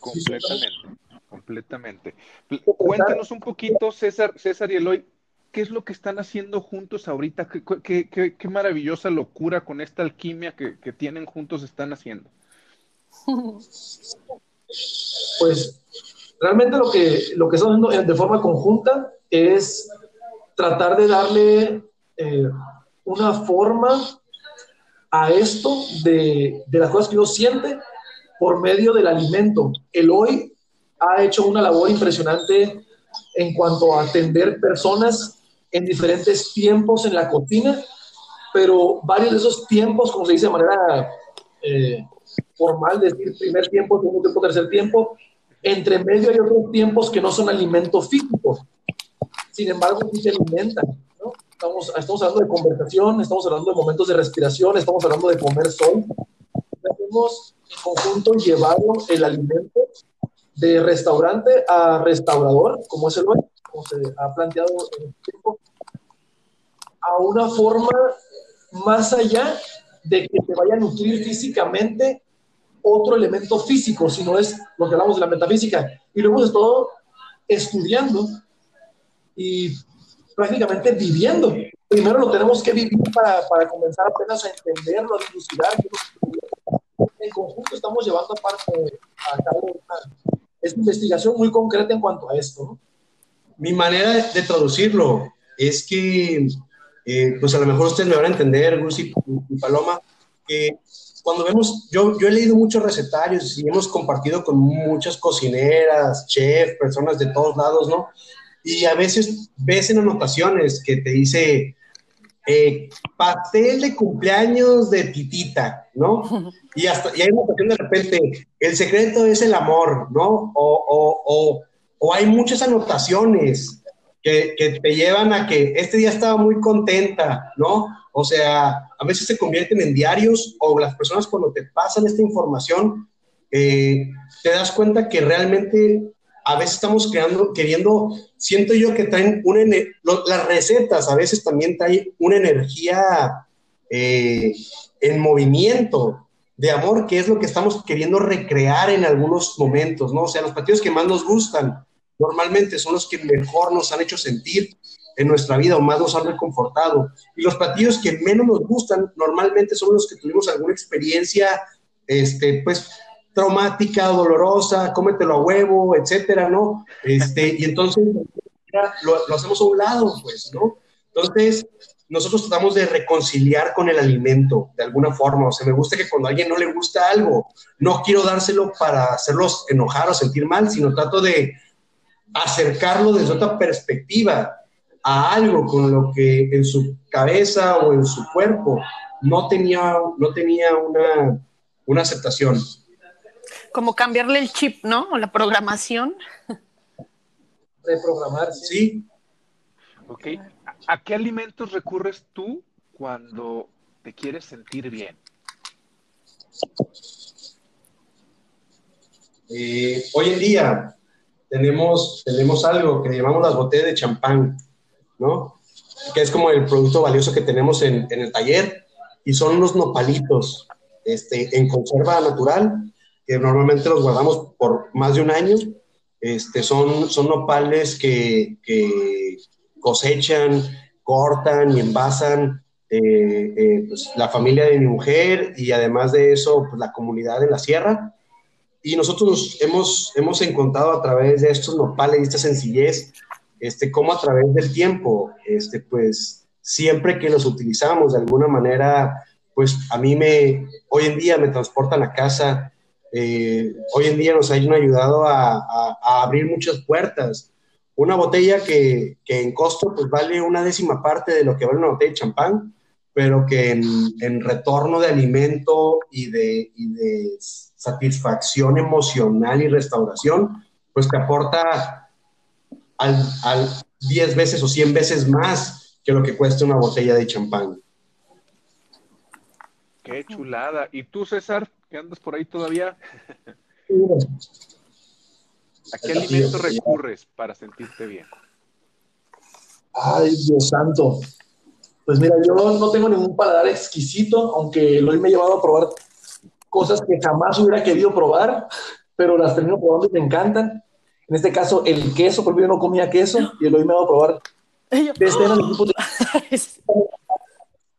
Completamente, completamente. Cuéntanos un poquito, César, César y Eloy, ¿qué es lo que están haciendo juntos ahorita? ¿Qué, maravillosa locura con esta alquimia que, que, tienen juntos están haciendo? Pues realmente lo que, lo que estamos haciendo de forma conjunta es tratar de darle eh, una forma a esto de, de, las cosas que uno siente por medio del alimento. El hoy ha hecho una labor impresionante en cuanto a atender personas en diferentes tiempos en la cocina, pero varios de esos tiempos, como se dice de manera eh, formal, decir primer tiempo, segundo tiempo, tercer tiempo, entre medio hay otros tiempos que no son alimento físico, sin embargo, sí se alimentan. ¿no? Estamos, estamos hablando de conversación, estamos hablando de momentos de respiración, estamos hablando de comer sol. Hacemos en conjunto llevarlo el alimento de restaurante a restaurador, como es el hoy, como se ha planteado en el tiempo, a una forma más allá de que te vaya a nutrir físicamente otro elemento físico, sino es lo que hablamos de la metafísica. Y lo hemos estado estudiando y prácticamente viviendo. Primero lo tenemos que vivir para, para comenzar apenas a entenderlo, a dilucidar. En conjunto estamos llevando aparte a cabo una, esta investigación muy concreta en cuanto a esto. ¿no? Mi manera de traducirlo es que, eh, pues a lo mejor ustedes me van a entender, Gus y, y Paloma, que cuando vemos, yo, yo he leído muchos recetarios y hemos compartido con muchas cocineras, chefs, personas de todos lados, ¿no? Y a veces ves en anotaciones que te dice eh, pastel de cumpleaños de titita, ¿no? Y, hasta, y hay una cuestión de repente, el secreto es el amor, ¿no? O, o, o, o hay muchas anotaciones que, que, te llevan a que este día estaba muy contenta, ¿no? O sea, a veces se convierten en diarios o las personas cuando te pasan esta información, eh, te das cuenta que realmente a veces estamos creando, queriendo, siento yo que traen una, las recetas a veces también traen una energía eh, en movimiento de amor, que es lo que estamos queriendo recrear en algunos momentos, ¿no? O sea, los platillos que más nos gustan normalmente son los que mejor nos han hecho sentir en nuestra vida o más nos han reconfortado. Y los platillos que menos nos gustan normalmente son los que tuvimos alguna experiencia, este, pues, traumática, dolorosa, cómetelo a huevo, etcétera, ¿no? Este, y entonces lo, lo hacemos a un lado, pues, ¿no? Entonces, nosotros tratamos de reconciliar con el alimento de alguna forma. O sea, me gusta que cuando a alguien no le gusta algo, no quiero dárselo para hacerlos enojar o sentir mal, sino trato de acercarlo desde otra perspectiva a algo con lo que en su cabeza o en su cuerpo no tenía, no tenía una, una aceptación. Como cambiarle el chip, ¿no? O la programación. Reprogramar. Sí. Ok. ¿A qué alimentos recurres tú cuando te quieres sentir bien? Eh, hoy en día tenemos, tenemos algo que llamamos las botellas de champán, ¿no? Que es como el producto valioso que tenemos en, en el taller y son unos nopalitos este, en conserva natural que normalmente los guardamos por más de un año. Este, son, son nopales que, que cosechan, cortan y envasan eh, eh, pues, la familia de mi mujer y además de eso, pues, la comunidad de la sierra. Y nosotros hemos, hemos encontrado a través de estos nopales y esta sencillez, este, cómo a través del tiempo, este, pues siempre que los utilizamos de alguna manera, pues a mí me, hoy en día me transportan a casa, eh, hoy en día nos han ayudado a, abrir muchas puertas, una botella que, que, en costo pues vale una décima parte de lo que vale una botella de champán, pero que en, en retorno de alimento y de, y de, satisfacción emocional y restauración, pues te aporta al, al 10 veces o 100 veces más que lo que cuesta una botella de champán. Qué chulada. ¿Y tú, César, que andas por ahí todavía? ¿A qué alimento recurres para sentirte bien? Ay, Dios santo. Pues mira, yo no tengo ningún paladar exquisito, aunque hoy me he llevado a probar cosas que jamás hubiera querido probar, pero las termino probando y me encantan. En este caso, el queso, porque yo no comía queso y hoy me dado a probar. Este era el de...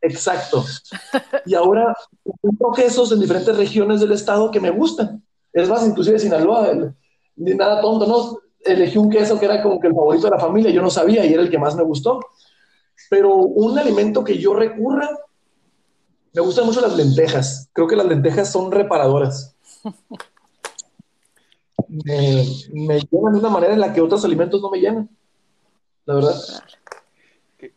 Exacto. Y ahora encuentro quesos en diferentes regiones del estado que me gustan. Es más, inclusive Sinaloa, el, ni nada tonto, ¿no? Elegí un queso que era como que el favorito de la familia, yo no sabía y era el que más me gustó. Pero un alimento que yo recurra, me gustan mucho las lentejas. Creo que las lentejas son reparadoras. Me, me llenan de una manera en la que otros alimentos no me llenan. La verdad.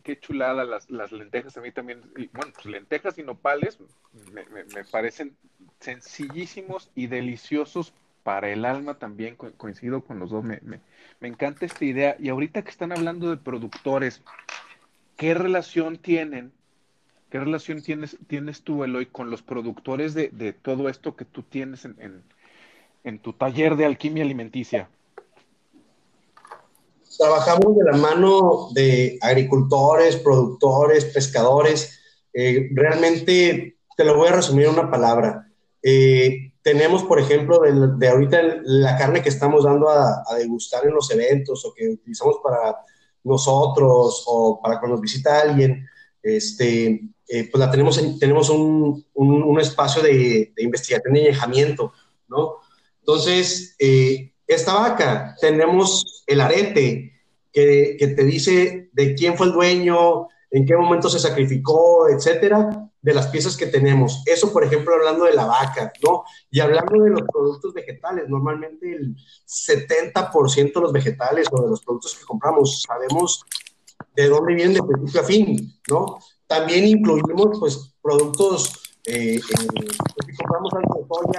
Qué, chulada las, lentejas a mí también. Bueno, pues lentejas y nopales me, me, parecen sencillísimos y deliciosos para el alma también, co coincido con los dos, me, me, me, encanta esta idea. Y ahorita que están hablando de productores, ¿qué relación tienen? ¿Qué relación tienes, tienes tú, Eloy, con los productores de, de todo esto que tú tienes en, en, en, tu taller de alquimia alimenticia? Trabajamos de la mano de agricultores, productores, pescadores. Eh, realmente te lo voy a resumir en una palabra. Eh, tenemos, por ejemplo, de, de, ahorita la carne que estamos dando a, a, degustar en los eventos o que utilizamos para nosotros o para cuando nos visita alguien, este, eh, pues la tenemos, en, tenemos un, un, un espacio de, de, investigación y añejamiento, ¿no? Entonces, eh, esta vaca, tenemos el arete que, que te dice de quién fue el dueño, en qué momento se sacrificó, etcétera, de las piezas que tenemos. Eso, por ejemplo, hablando de la vaca, ¿no? Y hablando de los productos vegetales, normalmente el 70% de los vegetales o de los productos que compramos sabemos de dónde vienen de principio a fin, ¿no? También incluimos, pues, productos, eh, eh, si compramos algo de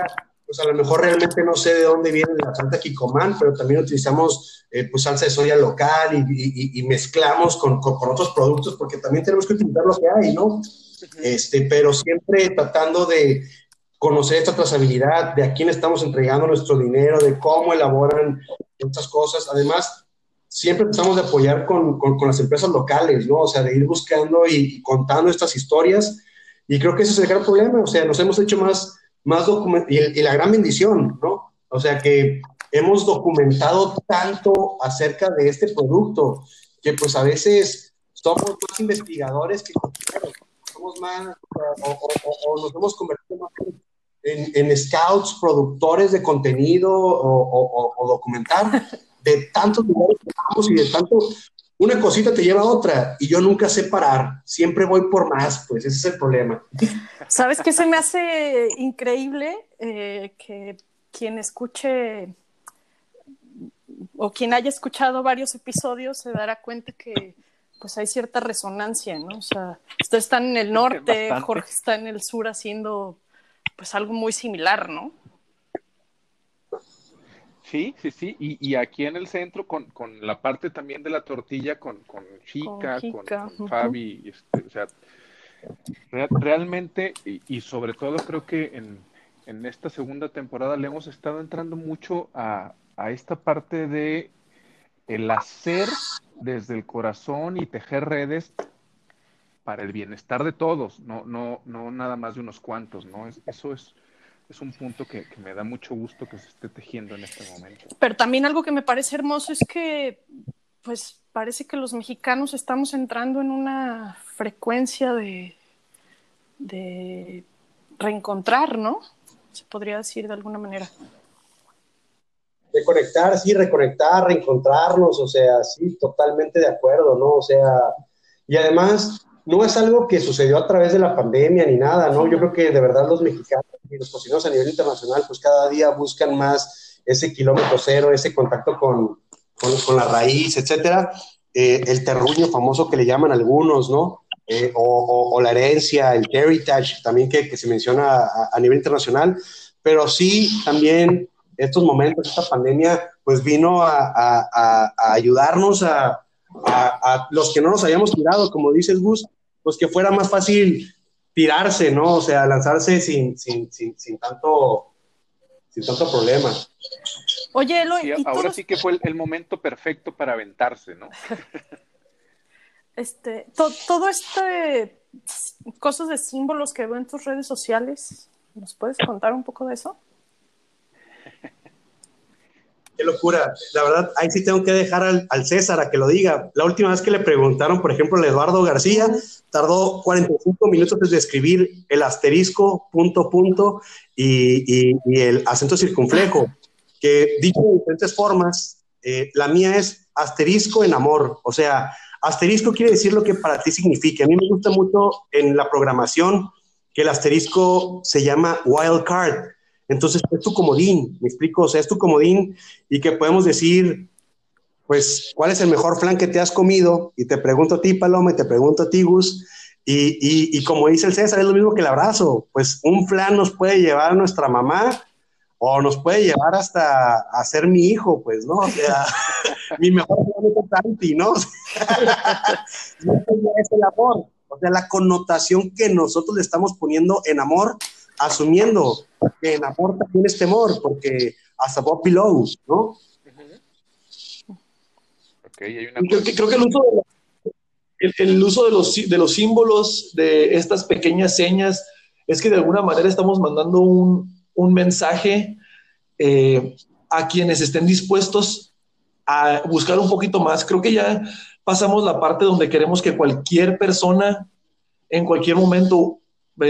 pues a lo mejor realmente no sé de dónde viene la salsa Kikkoman, pero también utilizamos eh, pues salsa de soya local y, y, y mezclamos con, con, con, otros productos, porque también tenemos que utilizar lo que hay, ¿no? Este, pero siempre tratando de conocer esta trazabilidad, de a quién estamos entregando nuestro dinero, de cómo elaboran estas cosas. Además, siempre tratamos de apoyar con, con, con las empresas locales, ¿no? O sea, de ir buscando y, y contando estas historias Y creo que ese es el gran problema, o sea, nos hemos hecho más, más y, y, la gran bendición, ¿no? O sea, que hemos documentado tanto acerca de este producto, que pues a veces somos más investigadores que somos más, o, nos hemos convertido más en, en, scouts, productores de contenido o, documentar de tantos lugares que y de tanto, una cosita te lleva a otra y yo nunca sé parar, siempre voy por más, pues ese es el problema. ¿Sabes qué se me hace increíble? Eh, que quien escuche o quien haya escuchado varios episodios se dará cuenta que pues hay cierta resonancia, ¿no? O sea, ustedes están en el norte, Jorge está en el sur haciendo pues algo muy similar, ¿no? Sí, sí, sí. Y, aquí en el centro, con, con, la parte también de la tortilla, con, con Chica, con, Fabi, este, o sea, realmente, y, sobre todo creo que en, en, esta segunda temporada le hemos estado entrando mucho a, a esta parte de el hacer desde el corazón y tejer redes para el bienestar de todos, no, no, no nada más de unos cuantos, ¿no? eso es, es un punto que, me da mucho gusto que se esté tejiendo en este momento. Pero también algo que me parece hermoso es que, pues, parece que los mexicanos estamos entrando en una frecuencia de, de reencontrar, ¿no? Se podría decir de alguna manera. Reconectar, sí, reconectar, reencontrarnos, o sea, sí, totalmente de acuerdo, ¿no? O sea, y además, no es algo que sucedió a través de la pandemia ni nada, ¿no? Yo creo que de verdad los mexicanos y los cocineros a nivel internacional, pues cada día buscan más ese kilómetro cero, ese contacto con, con, la raíz, etcétera. Eh, el terruño famoso que le llaman algunos, ¿no? Eh, o, la herencia, el heritage, también que, se menciona a, a, nivel internacional, pero sí también estos momentos, esta pandemia, pues vino a, ayudarnos a, los que no nos habíamos tirado, como dices Gus, pues que fuera más fácil tirarse, ¿no? O sea, lanzarse sin, sin, tanto, sin tanto problema. Oye, Eloy, ahora sí que fue el, momento perfecto para aventarse, ¿no? este, todo este cosas de símbolos que veo en tus redes sociales, ¿nos puedes contar un poco de eso? Qué locura. La verdad, ahí sí tengo que dejar al, César a que lo diga. La última vez que le preguntaron, por ejemplo, a Eduardo García, tardó 45 minutos de escribir el asterisco, punto, punto, y, el acento circunflejo, que dicho de diferentes formas, eh, la mía es asterisco en amor. O sea, asterisco quiere decir lo que para ti significa. A mí me gusta mucho en la programación que el asterisco se llama wild card entonces, es tu comodín, me explico, o sea, es tu comodín y que podemos decir, pues, ¿cuál es el mejor flan que te has comido? Y te pregunto a ti, Paloma, y te pregunto a ti, Gus, y, y, como dice el César, es lo mismo que el abrazo, pues un flan nos puede llevar a nuestra mamá o nos puede llevar hasta a ser mi hijo, pues, ¿no? O sea, mi mejor flan es Santi, ¿no? es el amor, o sea, la connotación que nosotros le estamos poniendo en amor asumiendo que en amor también es temor, porque hasta Bob Below, ¿no? creo, que, el uso, de, el, uso de, los, de los símbolos, de estas pequeñas señas, es que de alguna manera estamos mandando un, un mensaje eh, a quienes estén dispuestos a buscar un poquito más. Creo que ya pasamos la parte donde queremos que cualquier persona en cualquier momento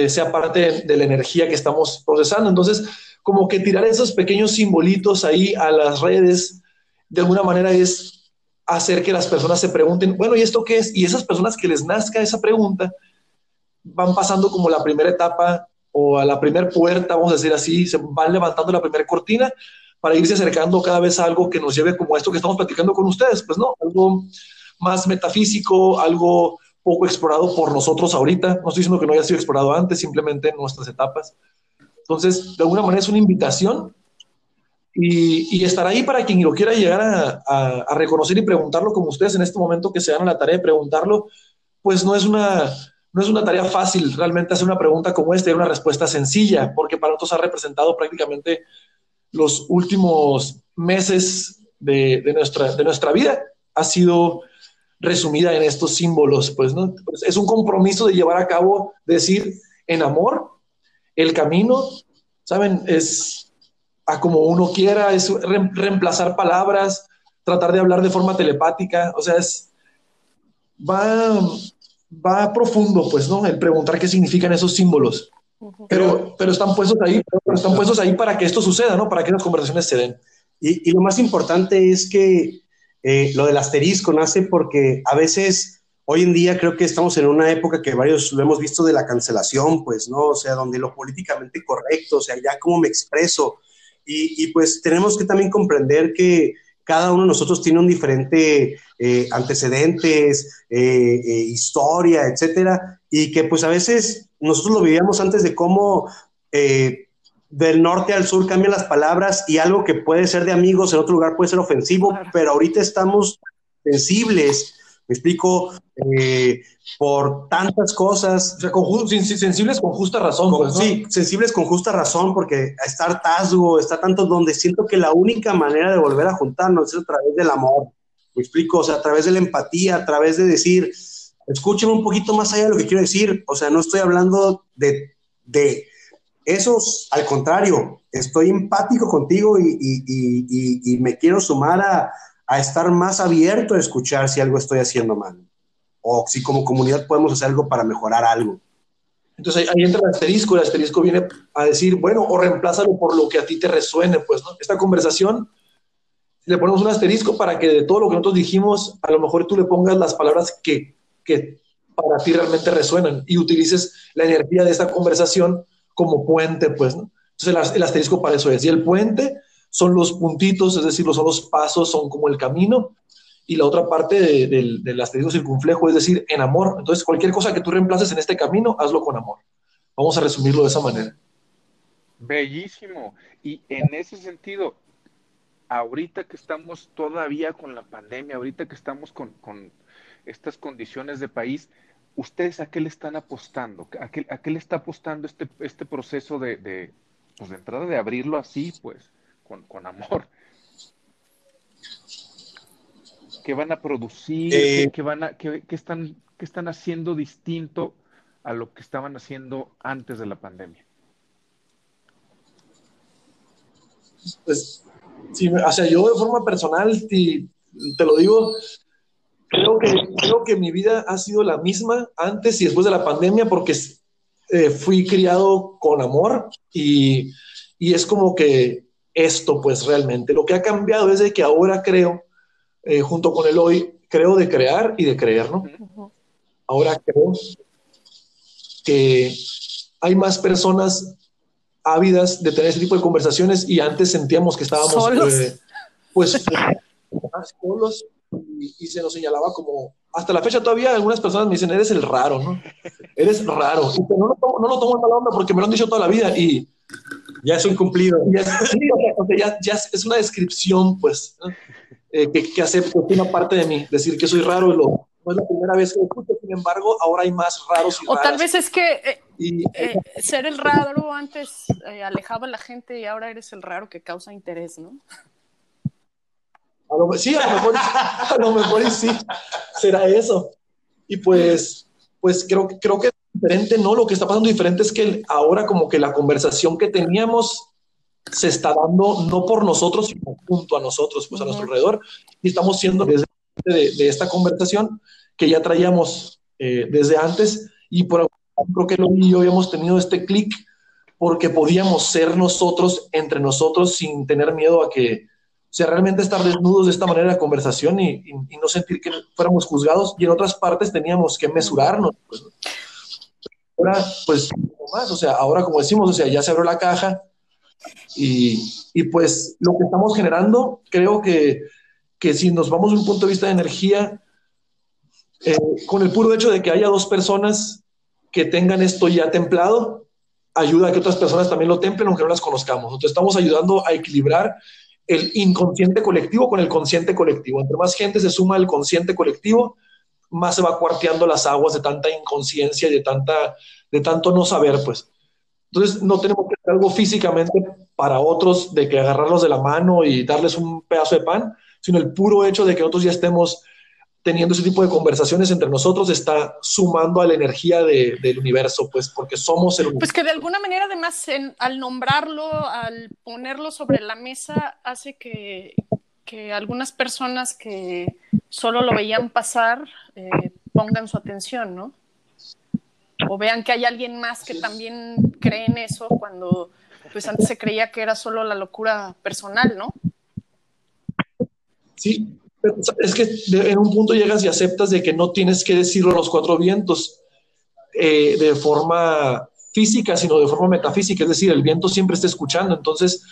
sea parte de la energía que estamos procesando. Entonces, como que tirar esos pequeños simbolitos ahí a las redes, de alguna manera es hacer que las personas se pregunten, bueno, ¿y esto qué es? Y esas personas que les nazca esa pregunta, van pasando como la primera etapa o a la primera puerta, vamos a decir así, se van levantando la primera cortina para irse acercando cada vez a algo que nos lleve como esto que estamos platicando con ustedes, pues no, algo más metafísico, algo poco explorado por nosotros ahorita. No estoy diciendo que no haya sido explorado antes, simplemente en nuestras etapas. Entonces, de alguna manera es una invitación y, y estar ahí para quien lo quiera llegar a, a, reconocer y preguntarlo como ustedes en este momento que se dan a la tarea de preguntarlo, pues no es una, no es una tarea fácil realmente hacer una pregunta como esta y una respuesta sencilla, porque para nosotros ha representado prácticamente los últimos meses de, de, nuestra, de nuestra vida. Ha sido resumida en estos símbolos, pues, ¿no? Pues, es un compromiso de llevar a cabo, decir, en amor, el camino, ¿saben? Es a como uno quiera, es reemplazar palabras, tratar de hablar de forma telepática, o sea, es, va, va profundo, pues, ¿no? El preguntar qué significan esos símbolos. Pero, pero están puestos ahí, pero están puestos ahí para que esto suceda, ¿no? Para que las conversaciones se den. Y, y lo más importante es que eh, lo del asterisco nace porque a veces, hoy en día creo que estamos en una época que varios lo hemos visto de la cancelación, pues, ¿no? O sea, donde lo políticamente correcto, o sea, ya cómo me expreso. Y, y pues tenemos que también comprender que cada uno de nosotros tiene un diferente eh, antecedentes, eh, eh, historia, etcétera, y que pues a veces nosotros lo vivíamos antes de cómo del norte al sur cambian las palabras y algo que puede ser de amigos en otro lugar puede ser ofensivo, pero ahorita estamos sensibles, me explico, por tantas cosas. O sea, con, sensibles con justa razón. Con, pues, ¿no? Sí, sensibles con justa razón, porque está hartazgo, está tanto donde siento que la única manera de volver a juntarnos es a través del amor. Me explico, o sea, a través de la empatía, a través de decir, escúcheme un poquito más allá de lo que quiero decir. O sea, no estoy hablando de, de eso, al contrario, estoy empático contigo y, y, y, y me quiero sumar a, a estar más abierto a escuchar si algo estoy haciendo mal o si como comunidad podemos hacer algo para mejorar algo. Entonces ahí, entra el asterisco, el asterisco viene a decir, bueno, o reemplázalo por lo que a ti te resuene, pues, ¿no? Esta conversación, le ponemos un asterisco para que de todo lo que nosotros dijimos, a lo mejor tú le pongas las palabras que, que para ti realmente resuenan y utilices la energía de esta conversación como puente, pues, ¿no? Entonces el, asterisco para eso es. Y el puente son los puntitos, es decir, son los pasos, son como el camino, y la otra parte de, de, del asterisco circunflejo, es decir, en amor. Entonces, cualquier cosa que tú reemplaces en este camino, hazlo con amor. Vamos a resumirlo de esa manera. Bellísimo. Y en ese sentido, ahorita que estamos todavía con la pandemia, ahorita que estamos con, con estas condiciones de país, ¿ustedes a qué le están apostando? ¿A qué, a qué le está apostando este, este proceso de, de, pues de entrada de abrirlo así, pues, con, con amor? ¿Qué van a producir? Eh, ¿Qué, van a, qué, qué, están, ¿Qué están haciendo distinto a lo que estaban haciendo antes de la pandemia? Pues, sí, o sea, yo de forma personal, te, te lo digo, creo que, creo que mi vida ha sido la misma antes y después de la pandemia porque eh, fui criado con amor y, y es como que esto, pues realmente, lo que ha cambiado es de que ahora creo eh, junto con el hoy, creo de crear y de creer, ¿no? Ahora creo que hay más personas ávidas de tener ese tipo de conversaciones y antes sentíamos que estábamos ¿Solos? Eh, pues solos y, y, se nos señalaba como hasta la fecha todavía algunas personas me dicen eres el raro no eres raro y no lo tomo, no lo tomo en mala onda porque me lo han dicho toda la vida y ya es un cumplido ya, sí, o sea, ya, ya, es una descripción pues ¿no? eh, que, que acepto una parte de mí, decir que soy raro, lo, no es la primera vez que lo escucho, sin embargo, ahora hay más raros y O raras. tal vez es que eh, y, eh, ser el raro antes eh, alejaba a la gente y ahora eres el raro que causa interés, ¿no? A lo, sí, a lo mejor, a lo mejor sí, será eso. Y pues, pues creo, creo que es diferente, ¿no? Lo que está pasando diferente es que ahora como que la conversación que teníamos se está dando no por nosotros, sino junto a nosotros, pues a nuestro alrededor. Y estamos siendo desde de, de esta conversación que ya traíamos eh, desde antes y por creo que lo y yo habíamos tenido este clic porque podíamos ser nosotros entre nosotros sin tener miedo a que, o sea, realmente estar desnudos de esta manera de conversación y, y, y no sentir que fuéramos juzgados y en otras partes teníamos que mesurarnos. Pues. Ahora, pues, más, o sea, ahora como decimos, o sea, ya se abrió la caja, y, y, pues lo que estamos generando, creo que, que si nos vamos de un punto de vista de energía, eh, con el puro hecho de que haya dos personas que tengan esto ya templado, ayuda a que otras personas también lo templen, aunque no las conozcamos. Entonces estamos ayudando a equilibrar el inconsciente colectivo con el consciente colectivo. Entre más gente se suma al consciente colectivo, más se va cuarteando las aguas de tanta inconsciencia y de, tanta, de tanto no saber, pues. Entonces, no tenemos que hacer algo físicamente para otros de que agarrarlos de la mano y darles un pedazo de pan, sino el puro hecho de que nosotros ya estemos teniendo ese tipo de conversaciones entre nosotros está sumando a la energía del universo, pues porque somos el universo. Pues que de alguna manera además al nombrarlo, al ponerlo sobre la mesa, hace que, que algunas personas que solo lo veían pasar eh, pongan su atención, ¿no? O vean que hay alguien más que también cree en eso cuando pues antes se creía que era solo la locura personal, ¿no? Sí, es que en un punto llegas y aceptas de que no tienes que decirlo a los cuatro vientos eh, de forma física, sino de forma metafísica, es decir, el viento siempre está escuchando, entonces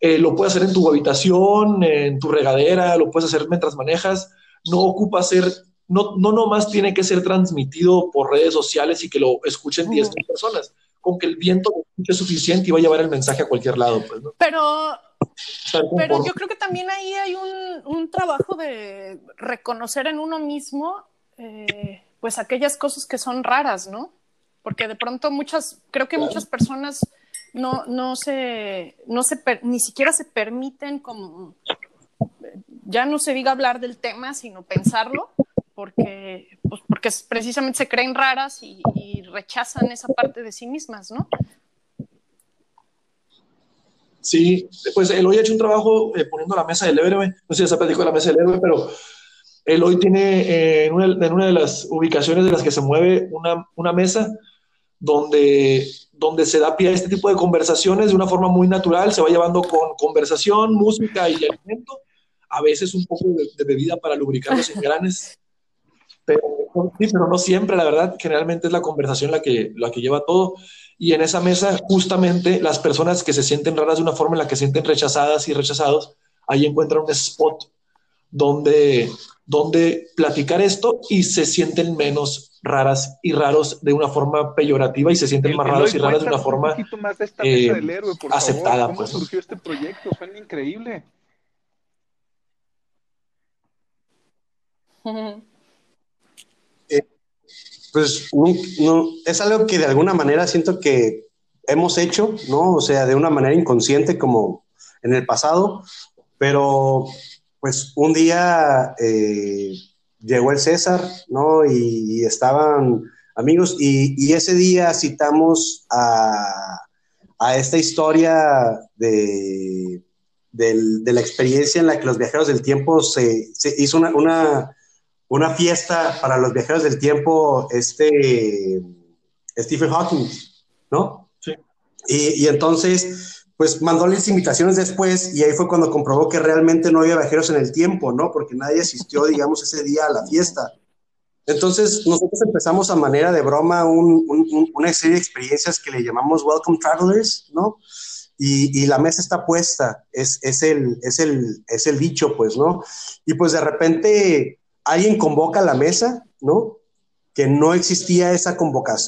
eh, lo puedes hacer en tu habitación, en tu regadera, lo puedes hacer mientras manejas, no ocupa ser, no, no nomás tiene que ser transmitido por redes sociales y que lo escuchen 10 personas, con que el viento lo escuche suficiente y va a llevar el mensaje a cualquier lado. Pues, Pero pero yo creo que también ahí hay un, un trabajo de reconocer en uno mismo, eh, pues aquellas cosas que son raras, ¿no? Porque de pronto muchas, creo que muchas personas no, no se, no se, ni siquiera se permiten como, ya no se diga hablar del tema, sino pensarlo, porque, pues porque precisamente se creen raras y, y rechazan esa parte de sí mismas, ¿no? Sí, pues Eloy ha hecho un trabajo eh, poniendo la mesa del héroe, no sé si se platicó de la mesa del héroe, pero Eloy tiene eh, en, una, de las ubicaciones de las que se mueve una, una mesa donde, donde se da pie a este tipo de conversaciones de una forma muy natural, se va llevando con conversación, música y alimento, a veces un poco de, bebida para lubricar los engranes, pero, sí, pero no siempre, la verdad, generalmente es la conversación la que, la que lleva todo. Y en esa mesa, justamente las personas que se sienten raras de una forma en la que se sienten rechazadas y rechazados, ahí encuentran un spot donde, donde platicar esto y se sienten menos raras y raros de una forma peyorativa y se sienten más raros y raras de una forma aceptada. ¿Cómo surgió este proyecto? Suena increíble. pues no, es algo que de alguna manera siento que hemos hecho, ¿no? O sea, de una manera inconsciente como en el pasado, pero pues un día eh, llegó el César, ¿no? Y, estaban amigos y, ese día citamos a, esta historia de, la experiencia en la que los viajeros del tiempo se, hizo una una fiesta para los viajeros del tiempo, este Stephen Hawking, ¿no? Sí. Y, entonces, pues mandóles invitaciones después y ahí fue cuando comprobó que realmente no había viajeros en el tiempo, ¿no? Porque nadie asistió, digamos, ese día a la fiesta. Entonces, nosotros empezamos a manera de broma una serie de experiencias que le llamamos Welcome Travelers, ¿no? Y, y, la mesa está puesta, es, es, el, es, el, es el dicho, pues, ¿no? Y pues de repente alguien convoca a la mesa, ¿no? Que no existía esa,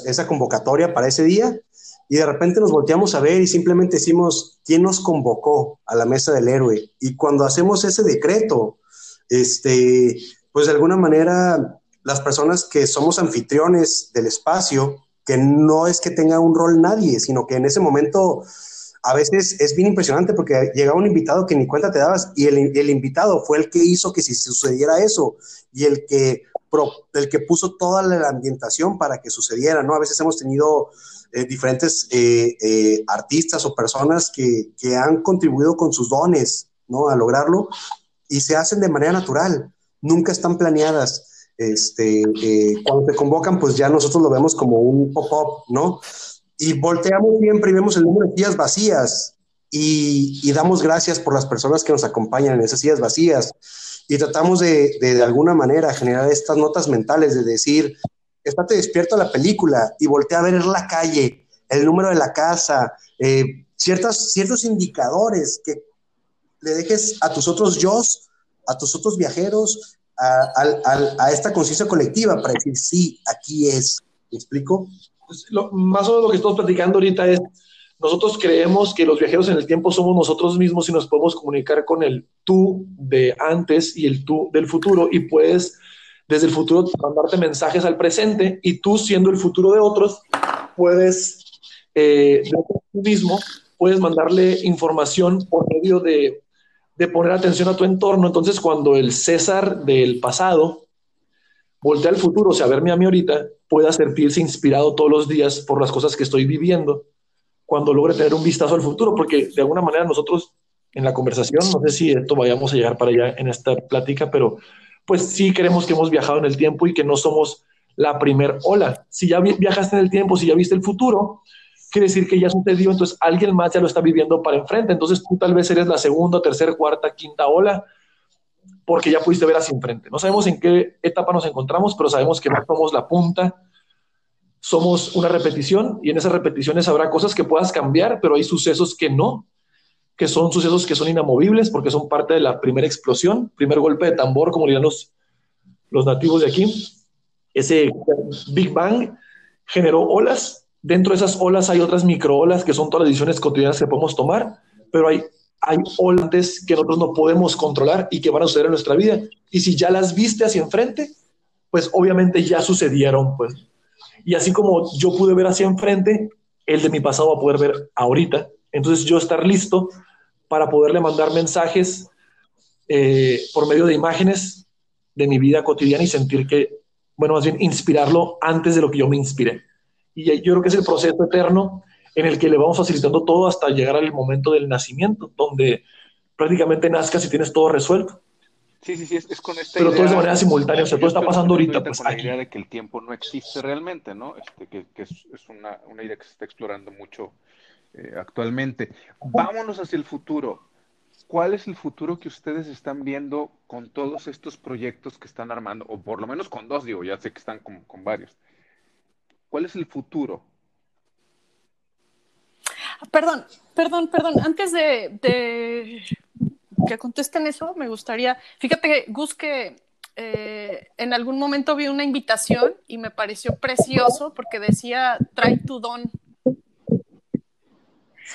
esa convocatoria para ese día y de repente nos volteamos a ver y simplemente decimos, ¿quién nos convocó a la mesa del héroe? Y cuando hacemos ese decreto, este, pues de alguna manera las personas que somos anfitriones del espacio, que no es que tenga un rol nadie, sino que en ese momento a veces es bien impresionante porque llega un invitado que ni cuenta te dabas y el, invitado fue el que hizo que si sucediera eso y el que, el que puso toda la ambientación para que sucediera, ¿no? A veces hemos tenido eh, diferentes eh, eh, artistas o personas que, que, han contribuido con sus dones, ¿no? A lograrlo y se hacen de manera natural, nunca están planeadas. Este, cuando te convocan, pues ya nosotros lo vemos como un pop-up, ¿no? Y volteamos siempre y vemos el número de sillas vacías y, damos gracias por las personas que nos acompañan en esas sillas vacías y tratamos de, de, alguna manera generar estas notas mentales de decir, estate despierto a la película y voltea a ver la calle, el número de la casa, eh, ciertas, ciertos indicadores que le dejes a tus otros yo, a tus otros viajeros, a, a esta conciencia colectiva para decir, sí, aquí es. ¿Me explico? Pues, lo, más o menos lo que estamos platicando ahorita es, nosotros creemos que los viajeros en el tiempo somos nosotros mismos y nos podemos comunicar con el tú de antes y el tú del futuro y puedes desde el futuro mandarte mensajes al presente y tú siendo el futuro de otros puedes eh, de tú mismo puedes mandarle información por medio de, de poner atención a tu entorno. Entonces cuando el César del pasado voltea al futuro, o sea, verme a mí ahorita, pueda sentirse inspirado todos los días por las cosas que estoy viviendo cuando logre tener un vistazo al futuro, porque de alguna manera nosotros en la conversación, no sé si esto vayamos a llegar para allá en esta plática, pero pues sí creemos que hemos viajado en el tiempo y que no somos la primer ola. Si ya viajaste en el tiempo, si ya viste el futuro, quiere decir que ya sucedió, entonces alguien más ya lo está viviendo para enfrente. Entonces tú tal vez eres la segunda, tercera, cuarta, quinta ola, porque ya pudiste ver hacia enfrente. No sabemos en qué etapa nos encontramos, pero sabemos que no somos la punta, somos una repetición y en esas repeticiones habrá cosas que puedas cambiar, pero hay sucesos que no, que son sucesos que son inamovibles porque son parte de la primera explosión, primer golpe de tambor, como dirían los, los nativos de aquí. Ese Big Bang generó olas Dentro de esas olas hay otras microolas que son todas las decisiones cotidianas que podemos tomar, pero hay, hay olas que nosotros no podemos controlar y que van a suceder en nuestra vida. Y si ya las viste hacia enfrente, pues obviamente ya sucedieron, pues. Y así como yo pude ver hacia enfrente, el de mi pasado va a poder ver ahorita. Entonces yo estar listo para poderle mandar mensajes eh, por medio de imágenes de mi vida cotidiana y sentir que, bueno, más bien inspirarlo antes de lo que yo me inspiré. Y yo creo que es el proceso eterno en el que le vamos facilitando todo hasta llegar al momento del nacimiento, donde prácticamente nazcas y tienes todo resuelto. Sí, sí, sí, es, con esta Pero todo es de manera simultánea, o sea, todo está pasando ahorita. Pues, con la idea de que el tiempo no existe realmente, ¿no? Este, que, que es, una, una, idea que se está explorando mucho eh, actualmente. Vámonos hacia el futuro. ¿Cuál es el futuro que ustedes están viendo con todos estos proyectos que están armando? O por lo menos con dos, digo, ya sé que están con, con varios. ¿Cuál es el futuro? Perdón, perdón, perdón. Antes de, que contesten eso, me gustaría, fíjate, Gus, que eh, en algún momento vi una invitación y me pareció precioso porque decía, trae tu don.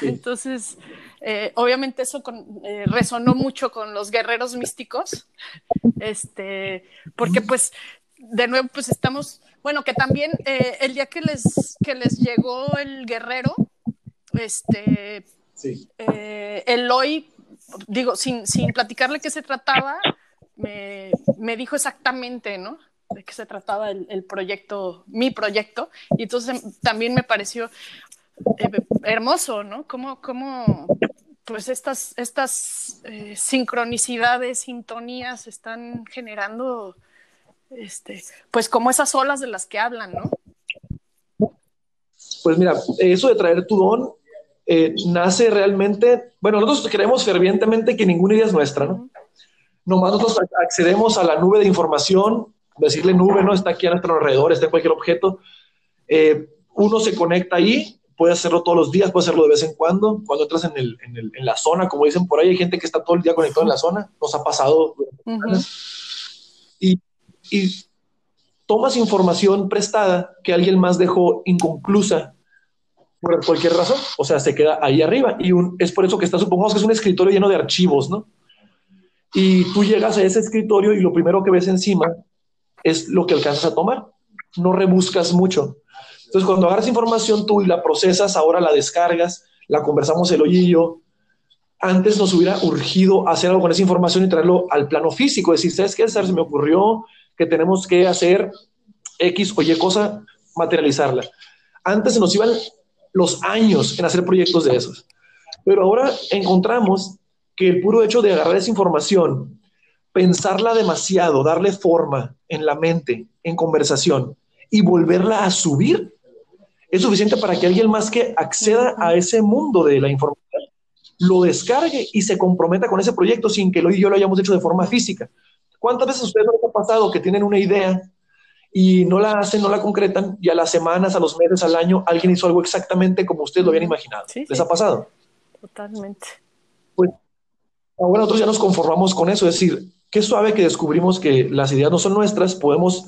Entonces, eh, obviamente eso eh, resonó mucho con los guerreros místicos, este, porque pues de nuevo, pues estamos, bueno, que también el día que les, que les llegó el guerrero, este, sí. eh, Eloy, digo, sin, sin platicarle qué se trataba, me, me, dijo exactamente, ¿no? De qué se trataba el, el, proyecto, mi proyecto, y entonces también me pareció eh, hermoso, ¿no? Cómo, cómo pues estas, estas eh, sincronicidades, sintonías están generando este, pues como esas olas de las que hablan, ¿no? Pues mira, eso de traer tu don eh, nace realmente, bueno, nosotros creemos fervientemente que ninguna idea es nuestra, ¿no? Nomás nosotros accedemos a la nube de información, decirle nube, ¿no? Está aquí a nuestro alrededor, está en cualquier objeto. Eh, uno se conecta ahí, puede hacerlo todos los días, puede hacerlo de vez en cuando. Cuando entras en, el, en, el, en la zona, como dicen por ahí, hay gente que está todo el día conectado en la zona, nos ha pasado. Y y tomas información prestada que alguien más dejó inconclusa por cualquier razón, o sea, se queda ahí arriba y es por eso que está, supongamos que es un escritorio lleno de archivos, ¿no? Y tú llegas a ese escritorio y lo primero que ves encima es lo que alcanzas a tomar, no rebuscas mucho. Entonces, cuando agarras información tú y la procesas, ahora la descargas, la conversamos el hoyillo, antes nos hubiera urgido hacer algo con esa información y traerlo al plano físico, decir, ¿sabes qué? Se me ocurrió que tenemos que hacer X o Y cosa, materializarla. Antes se nos iban los años en hacer proyectos de esos. Pero ahora encontramos que el puro hecho de agarrar esa información, pensarla demasiado, darle forma en la mente, en conversación y volverla a subir, es suficiente para que alguien más que acceda a ese mundo de la información lo descargue y se comprometa con ese proyecto sin que lo y yo lo hayamos hecho de forma física. ¿Cuántas veces ustedes les ha pasado que tienen una idea y no la hacen, no la concretan y a las semanas, a los meses, al año, alguien hizo algo exactamente como ustedes lo habían imaginado? ¿Les ha pasado? Totalmente. Pues ahora nosotros ya nos conformamos con eso, es decir, qué suave que descubrimos que las ideas no son nuestras, podemos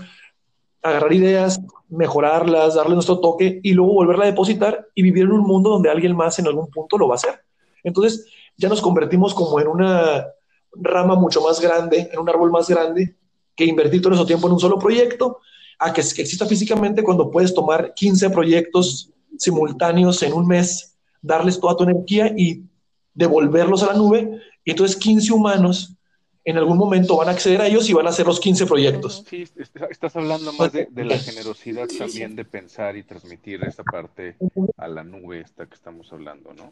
agarrar ideas, mejorarlas, darle nuestro toque y luego volverla a depositar y vivir en un mundo donde alguien más en algún punto lo va a hacer. Entonces ya nos convertimos como en una rama mucho más grande, en un árbol más grande, que invertir todo ese tiempo en un solo proyecto, a que, exista físicamente cuando puedes tomar 15 proyectos simultáneos en un mes, darles toda tu energía y devolverlos a la nube. Y entonces 15 humanos en algún momento van a acceder a ellos y van a hacer los 15 proyectos. Sí, estás hablando más de, la generosidad también de pensar y transmitir esa parte a la nube esta que estamos hablando, ¿no?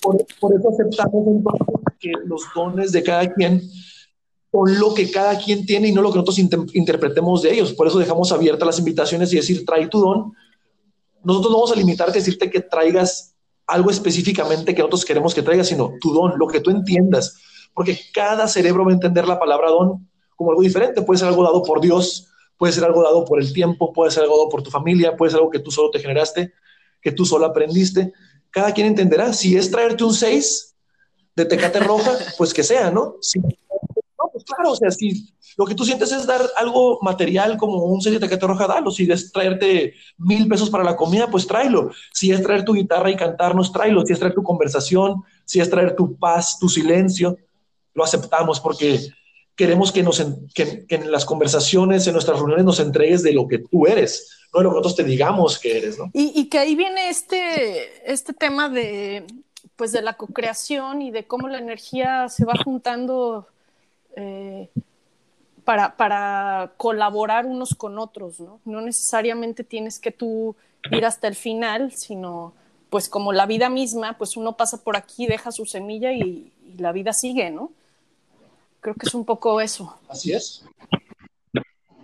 Por, eso aceptamos entonces que los dones de cada quien son lo que cada quien tiene y no lo que nosotros interpretemos de ellos. Por eso dejamos abiertas las invitaciones y decir, trae tu don. Nosotros no vamos a limitarte a decirte que traigas algo específicamente que nosotros queremos que traigas, sino tu don, lo que tú entiendas. Porque cada cerebro va a entender la palabra don como algo diferente. Puede ser algo dado por Dios, puede ser algo dado por el tiempo, puede ser algo dado por tu familia, puede ser algo que tú solo te generaste, que tú solo aprendiste cada quien entenderá. Si es traerte un 6 de tecate roja, pues que sea, ¿no? Si, claro, o sea, si lo que tú sientes es dar algo material como un 6 de tecate roja, dalo. Si es traerte mil pesos para la comida, pues tráelo. Si es traer tu guitarra y cantarnos, tráelo. Si es traer tu conversación, si es traer tu paz, tu silencio, lo aceptamos porque queremos que, nos, que, que en las conversaciones, en nuestras reuniones, nos entregues de lo que tú eres no lo que nosotros te digamos que eres, ¿no? Y, que ahí viene este, este tema de, pues de la co-creación y de cómo la energía se va juntando eh, para, para colaborar unos con otros, ¿no? No necesariamente tienes que tú ir hasta el final, sino pues como la vida misma, pues uno pasa por aquí, deja su semilla y, y la vida sigue, ¿no? Creo que es un poco eso. Así es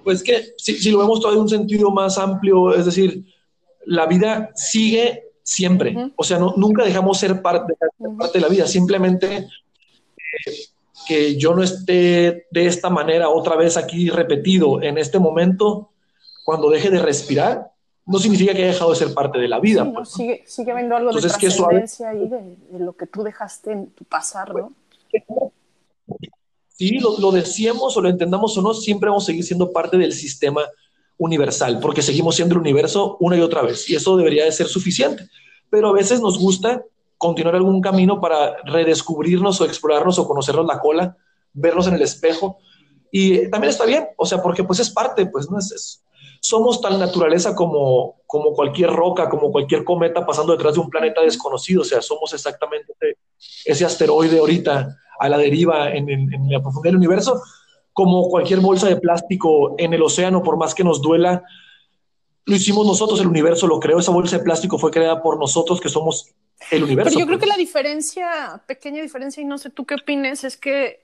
pues que si, lo vemos todo en un sentido más amplio, es decir, la vida sigue siempre. O sea, no, nunca dejamos ser parte, parte de la vida, simplemente eh, que yo no esté de esta manera otra vez aquí repetido en este momento, cuando deje de respirar, no significa que haya dejado de ser parte de la vida. pues, sigue, sigue habiendo algo de trascendencia ahí de, de, lo que tú dejaste en tu pasar, ¿no? Sí, lo, lo decíamos o lo entendamos o no, siempre vamos a seguir siendo parte del sistema universal, porque seguimos siendo el universo una y otra vez, y eso debería de ser suficiente. Pero a veces nos gusta continuar algún camino para redescubrirnos o explorarnos o conocernos la cola, vernos en el espejo, y también está bien, o sea, porque pues es parte, pues no es, es somos tal naturaleza como, como cualquier roca, como cualquier cometa pasando detrás de un planeta desconocido, o sea, somos exactamente ese asteroide ahorita a la deriva en, la profundidad del universo, como cualquier bolsa de plástico en el océano, por más que nos duela, lo hicimos nosotros, el universo lo creó, esa bolsa de plástico fue creada por nosotros, que somos el universo. Pero yo creo que la diferencia, pequeña diferencia, y no sé tú qué opines, es que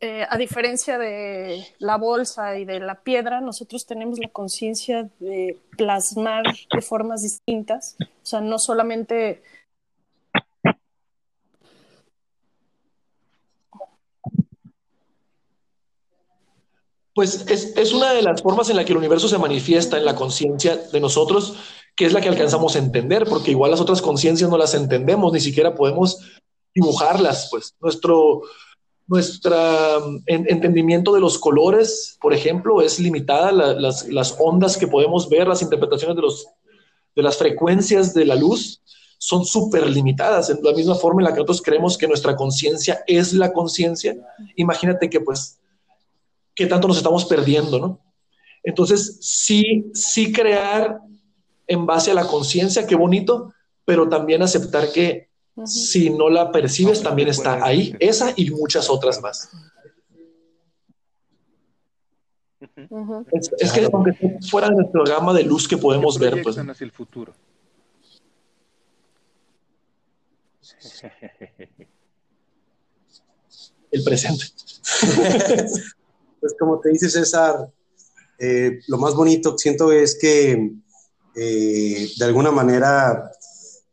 eh, a diferencia de la bolsa y de la piedra, nosotros tenemos la conciencia de plasmar de formas distintas, o sea, no solamente pues es, una de las formas en la que el universo se manifiesta en la conciencia de nosotros, que es la que alcanzamos a entender, porque igual las otras conciencias no las entendemos, ni siquiera podemos dibujarlas, pues nuestro nuestra entendimiento de los colores, por ejemplo, es limitada, las, las, ondas que podemos ver, las interpretaciones de, los, de las frecuencias de la luz son súper limitadas, en la misma forma en la que nosotros creemos que nuestra conciencia es la conciencia, imagínate que pues qué tanto nos estamos perdiendo, ¿no? Entonces, sí, sí crear en base a la conciencia, qué bonito, pero también aceptar que si no la percibes, también está ahí, esa y muchas otras más. es, que aunque fuera de nuestro gama de luz que podemos ver, pues. hacia el futuro. El presente. pues como te dice César, eh, lo más bonito siento es que eh, de alguna manera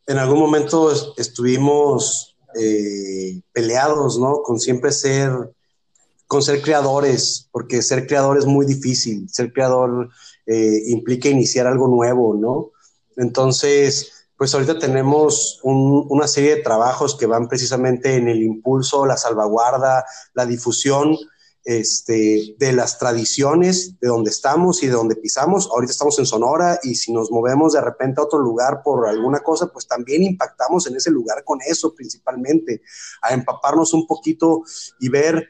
en algún momento estuvimos eh, peleados, ¿no? Con siempre ser, con ser creadores, porque ser creador es muy difícil, ser creador implica iniciar algo nuevo, ¿no? Entonces, pues ahorita tenemos una serie de trabajos que van precisamente en el impulso, la salvaguarda, la difusión este, de las tradiciones de donde estamos y de donde pisamos. Ahorita estamos en Sonora y si nos movemos de repente a otro lugar por alguna cosa, pues también impactamos en ese lugar con eso principalmente, a empaparnos un poquito y ver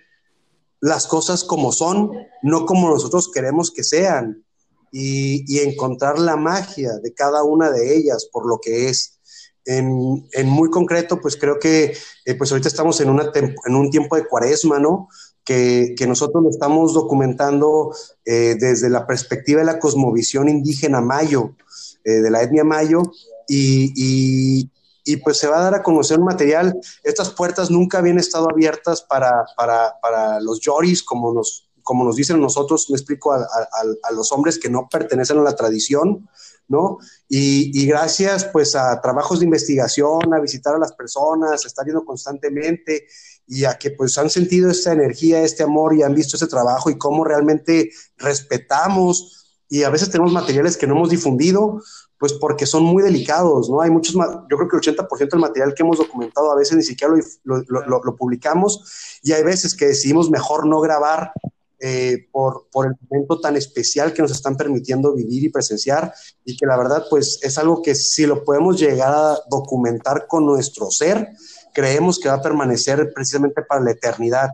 las cosas como son, no como nosotros queremos que sean, y, encontrar la magia de cada una de ellas por lo que es. en, muy concreto, pues creo que eh, pues ahorita estamos en, una en un tiempo de cuaresma, ¿no? Que, nosotros lo estamos documentando eh, desde la perspectiva de la cosmovisión indígena mayo, de la etnia mayo, y, y, pues se va a dar a conocer un material. Estas puertas nunca habían estado abiertas para, para, para los yoris, como nos, como nos dicen nosotros, me explico, a, a, los hombres que no pertenecen a la tradición, ¿no? Y, gracias pues a trabajos de investigación, a visitar a las personas, a estar yendo constantemente y a que pues han sentido esta energía, este amor y han visto ese trabajo y cómo realmente respetamos y a veces tenemos materiales que no hemos difundido, pues porque son muy delicados, ¿no? Hay muchos, yo creo que el 80% del material que hemos documentado a veces ni siquiera lo, lo publicamos y hay veces que decidimos mejor no grabar eh, por, por, el momento tan especial que nos están permitiendo vivir y presenciar y que la verdad pues es algo que si lo podemos llegar a documentar con nuestro ser, creemos que va a permanecer precisamente para la eternidad.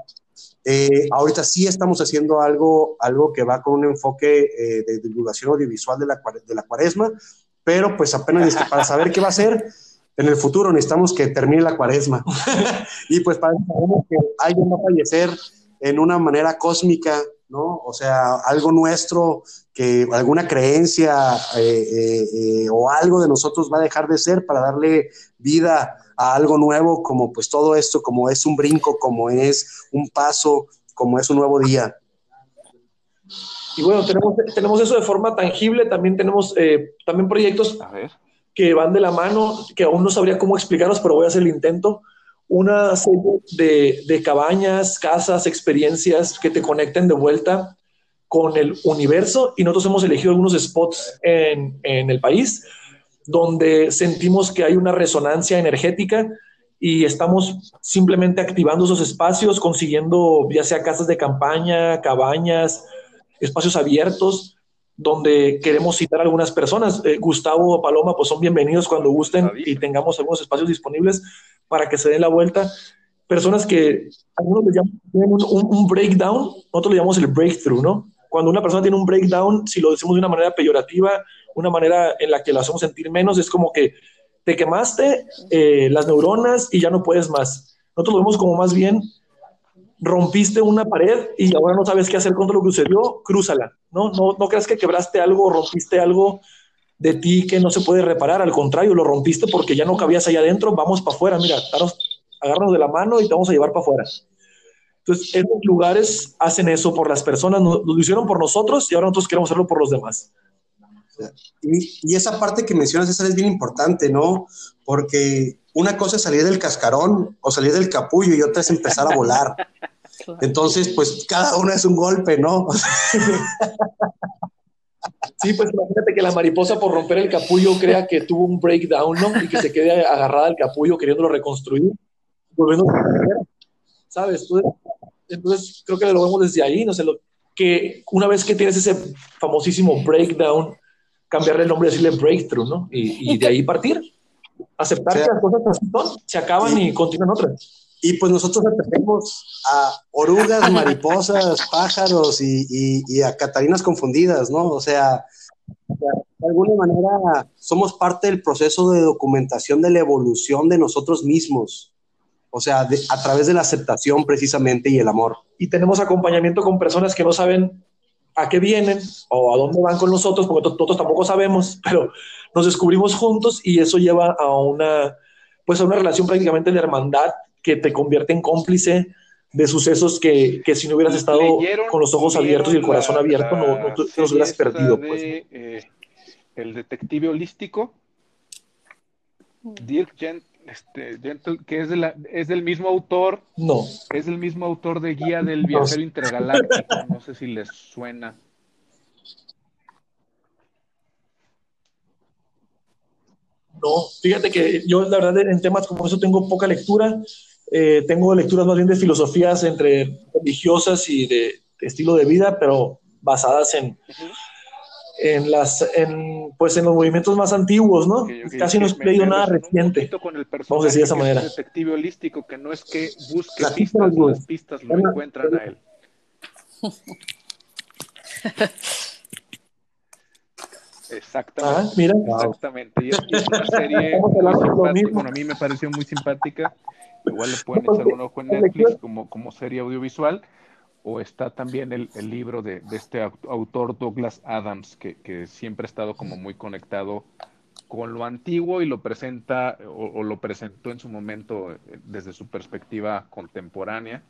Eh, ahorita sí estamos haciendo algo, algo que va con un enfoque eh, de divulgación audiovisual de la, de la cuaresma, pero pues apenas para saber qué va a ser, en el futuro necesitamos que termine la cuaresma. y pues para sabemos que alguien va a fallecer en una manera cósmica, ¿no? O sea, algo nuestro, que alguna creencia eh, eh, eh, o algo de nosotros va a dejar de ser para darle vida a algo nuevo, como pues todo esto, como es un brinco, como es un paso, como es un nuevo día. Y bueno, tenemos, tenemos eso de forma tangible, también tenemos también proyectos que van de la mano, que aún no sabría cómo explicarlos, pero voy a hacer el intento una serie de, cabañas, casas, experiencias que te conecten de vuelta con el universo y nosotros hemos elegido algunos spots en, el país donde sentimos que hay una resonancia energética y estamos simplemente activando esos espacios, consiguiendo ya sea casas de campaña, cabañas, espacios abiertos, donde queremos citar a algunas personas. Eh, Gustavo o Paloma, pues son bienvenidos cuando gusten y tengamos algunos espacios disponibles para que se den la vuelta. Personas que algunos le llaman un, breakdown, nosotros le llamamos el breakthrough, ¿no? Cuando una persona tiene un breakdown, si lo decimos de una manera peyorativa, una manera en la que la hacemos sentir menos, es como que te quemaste eh, las neuronas y ya no puedes más. Nosotros lo vemos como más bien rompiste una pared y ahora no sabes qué hacer con lo que sucedió, crúzala, ¿no? No, no creas que quebraste algo, rompiste algo de ti que no se puede reparar, al contrario, lo rompiste porque ya no cabías allá adentro, vamos para afuera, mira, agárranos de la mano y te vamos a llevar para afuera. Entonces, estos lugares hacen eso por las personas, nos, lo hicieron por nosotros y ahora nosotros queremos hacerlo por los demás. Y, esa parte que mencionas, esa es bien importante, ¿no? Porque una cosa es salir del cascarón o salir del capullo y otra es empezar a volar. Entonces, pues cada uno es un golpe, ¿no? Sí, pues imagínate que la mariposa por romper el capullo crea que tuvo un breakdown, ¿no? Y que se quede agarrada al capullo queriéndolo reconstruir, volviendo a ¿sabes? Entonces, creo que lo vemos desde ahí, no sé, lo, que una vez que tienes ese famosísimo breakdown, cambiarle el nombre y decirle breakthrough, ¿no? Y, de ahí partir, aceptar que las cosas así son, se acaban y continúan otras. Y pues nosotros tenemos a orugas, mariposas, pájaros y, a catarinas confundidas, ¿no? O sea, de alguna manera somos parte del proceso de documentación de la evolución de nosotros mismos. O sea, a través de la aceptación precisamente y el amor. Y tenemos acompañamiento con personas que no saben a qué vienen o a dónde van con nosotros, porque nosotros tampoco sabemos, pero nos descubrimos juntos y eso lleva a una, pues a una relación prácticamente de hermandad que te convierte en cómplice de sucesos que, que si no hubieras estado con los ojos abiertos y el corazón abierto, no, no, te los hubieras perdido. pues. Eh, el detective holístico, Dirk este, Gentle, que es, de la, es del mismo autor. No. Es del mismo autor de Guía del Viajero Intergaláctico. No sé si les suena. No, fíjate que yo la verdad en temas como eso tengo poca lectura. Eh, tengo lecturas más bien de filosofías entre religiosas y de, estilo de vida, pero basadas en, en las en, pues en los movimientos más antiguos, ¿no? Casi no he leído nada reciente. Vamos a decir de esa manera. detective holístico que no es que busque pistas, las pistas lo encuentran a él. Exactamente. Ah, mira. Exactamente. Y es, y es una serie muy simpática. Bueno, a mí me pareció muy simpática. Igual le pueden echar un ojo en Netflix como, como serie audiovisual. O está también el, el libro de, de, este autor Douglas Adams, que, que, siempre ha estado como muy conectado con lo antiguo y lo presenta o, o lo presentó en su momento eh, desde su perspectiva contemporánea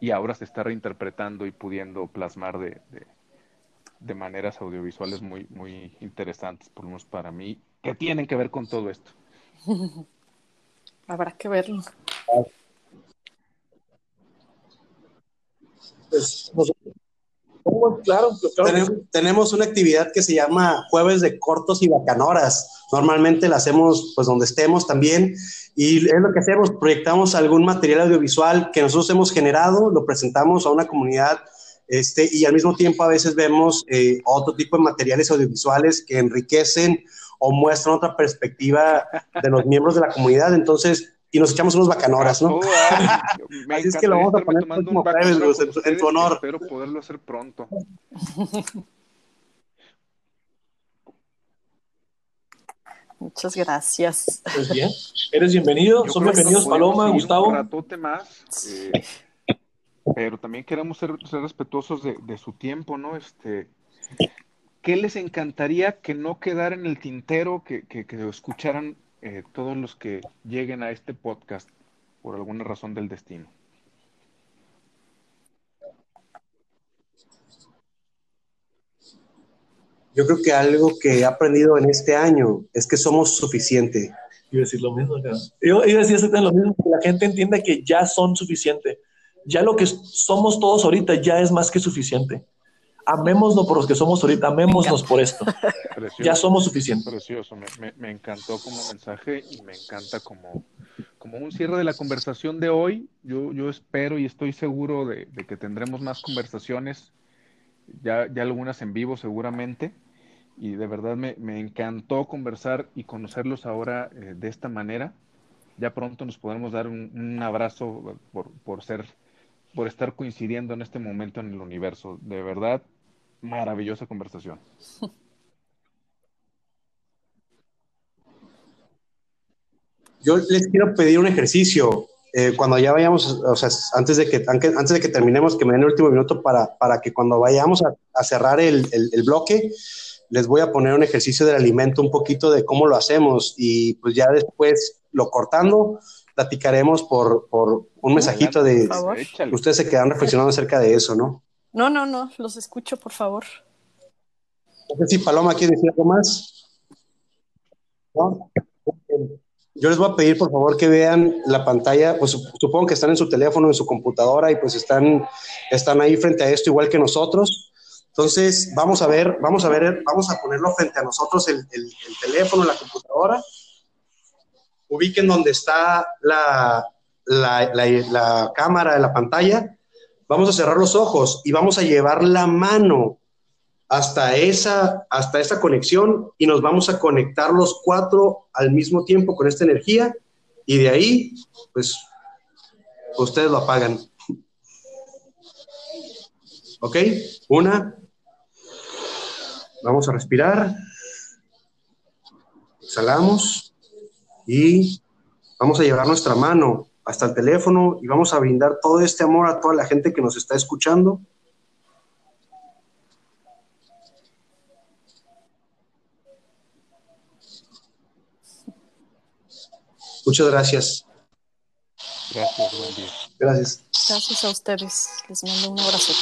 y ahora se está reinterpretando y pudiendo plasmar de, de, de maneras audiovisuales muy, muy interesantes, por lo menos para mí, que tienen que ver con todo esto. Habrá que verlo. Pues, claro, claro. Tenemos, tenemos, una actividad que se llama Jueves de Cortos y Bacanoras. Normalmente la hacemos pues donde estemos también y es lo que hacemos, proyectamos algún material audiovisual que nosotros hemos generado, lo presentamos a una comunidad este, y al mismo tiempo a veces vemos eh, otro tipo de materiales audiovisuales que enriquecen o muestran otra perspectiva de los miembros de la comunidad. Entonces, y nos echamos unos bacanoras, ¿no? Oh, Así es que lo vamos a poner tomando un jueves, en, en, tu honor. Espero poderlo hacer pronto. Muchas gracias. Pues bien, eres bienvenido. Yo Son bienvenidos, Paloma, Gustavo. Un ratote más. eh, pero también queremos ser, ser respetuosos de, de, su tiempo, ¿no? Este, ¿Qué les encantaría que no quedara en el tintero, que, que, que escucharan eh, todos los que lleguen a este podcast por alguna razón del destino? Yo creo que algo que he aprendido en este año es que somos suficiente. Iba a decir lo mismo, acá. Yo iba a decir lo mismo, que la gente entienda que ya son suficiente. Ya lo que somos todos ahorita ya es más que suficiente. Amémoslo por los que somos ahorita, amémosnos por esto. Precioso, ya somos suficientes. Precioso, me, me, me, encantó como mensaje y me encanta como, como un cierre de la conversación de hoy. Yo, yo espero y estoy seguro de, de que tendremos más conversaciones, ya, ya algunas en vivo seguramente. Y de verdad me, me encantó conversar y conocerlos ahora eh, de esta manera. Ya pronto nos podremos dar un, un abrazo por, por ser por estar coincidiendo en este momento en el universo. De verdad, maravillosa conversación. Yo les quiero pedir un ejercicio. Eh, cuando ya vayamos, o sea, antes de que, antes de que terminemos, que me den el último minuto para, para que cuando vayamos a, a cerrar el, el, el, bloque, les voy a poner un ejercicio del alimento, un poquito de cómo lo hacemos y pues ya después lo cortando, platicaremos por, por un mensajito de... Ustedes se quedan reflexionando acerca de eso, ¿no? No, no, no, los escucho, por favor. No sé si Paloma quiere decir algo más. ¿No? Yo les voy a pedir, por favor, que vean la pantalla, pues supongo que están en su teléfono, en su computadora y pues están, están ahí frente a esto igual que nosotros. Entonces, vamos a ver, vamos a ver, vamos a ponerlo frente a nosotros el, el, el teléfono, la computadora ubiquen donde está la, la, la, cámara de la pantalla, vamos a cerrar los ojos y vamos a llevar la mano hasta esa, hasta esa conexión y nos vamos a conectar los cuatro al mismo tiempo con esta energía y de ahí, pues, ustedes lo apagan. ¿Ok? Una. Vamos a respirar. Exhalamos y vamos a llevar nuestra mano hasta el teléfono y vamos a brindar todo este amor a toda la gente que nos está escuchando. Muchas gracias. Gracias, buen día. Gracias. Gracias a ustedes. Les mando un abrazo.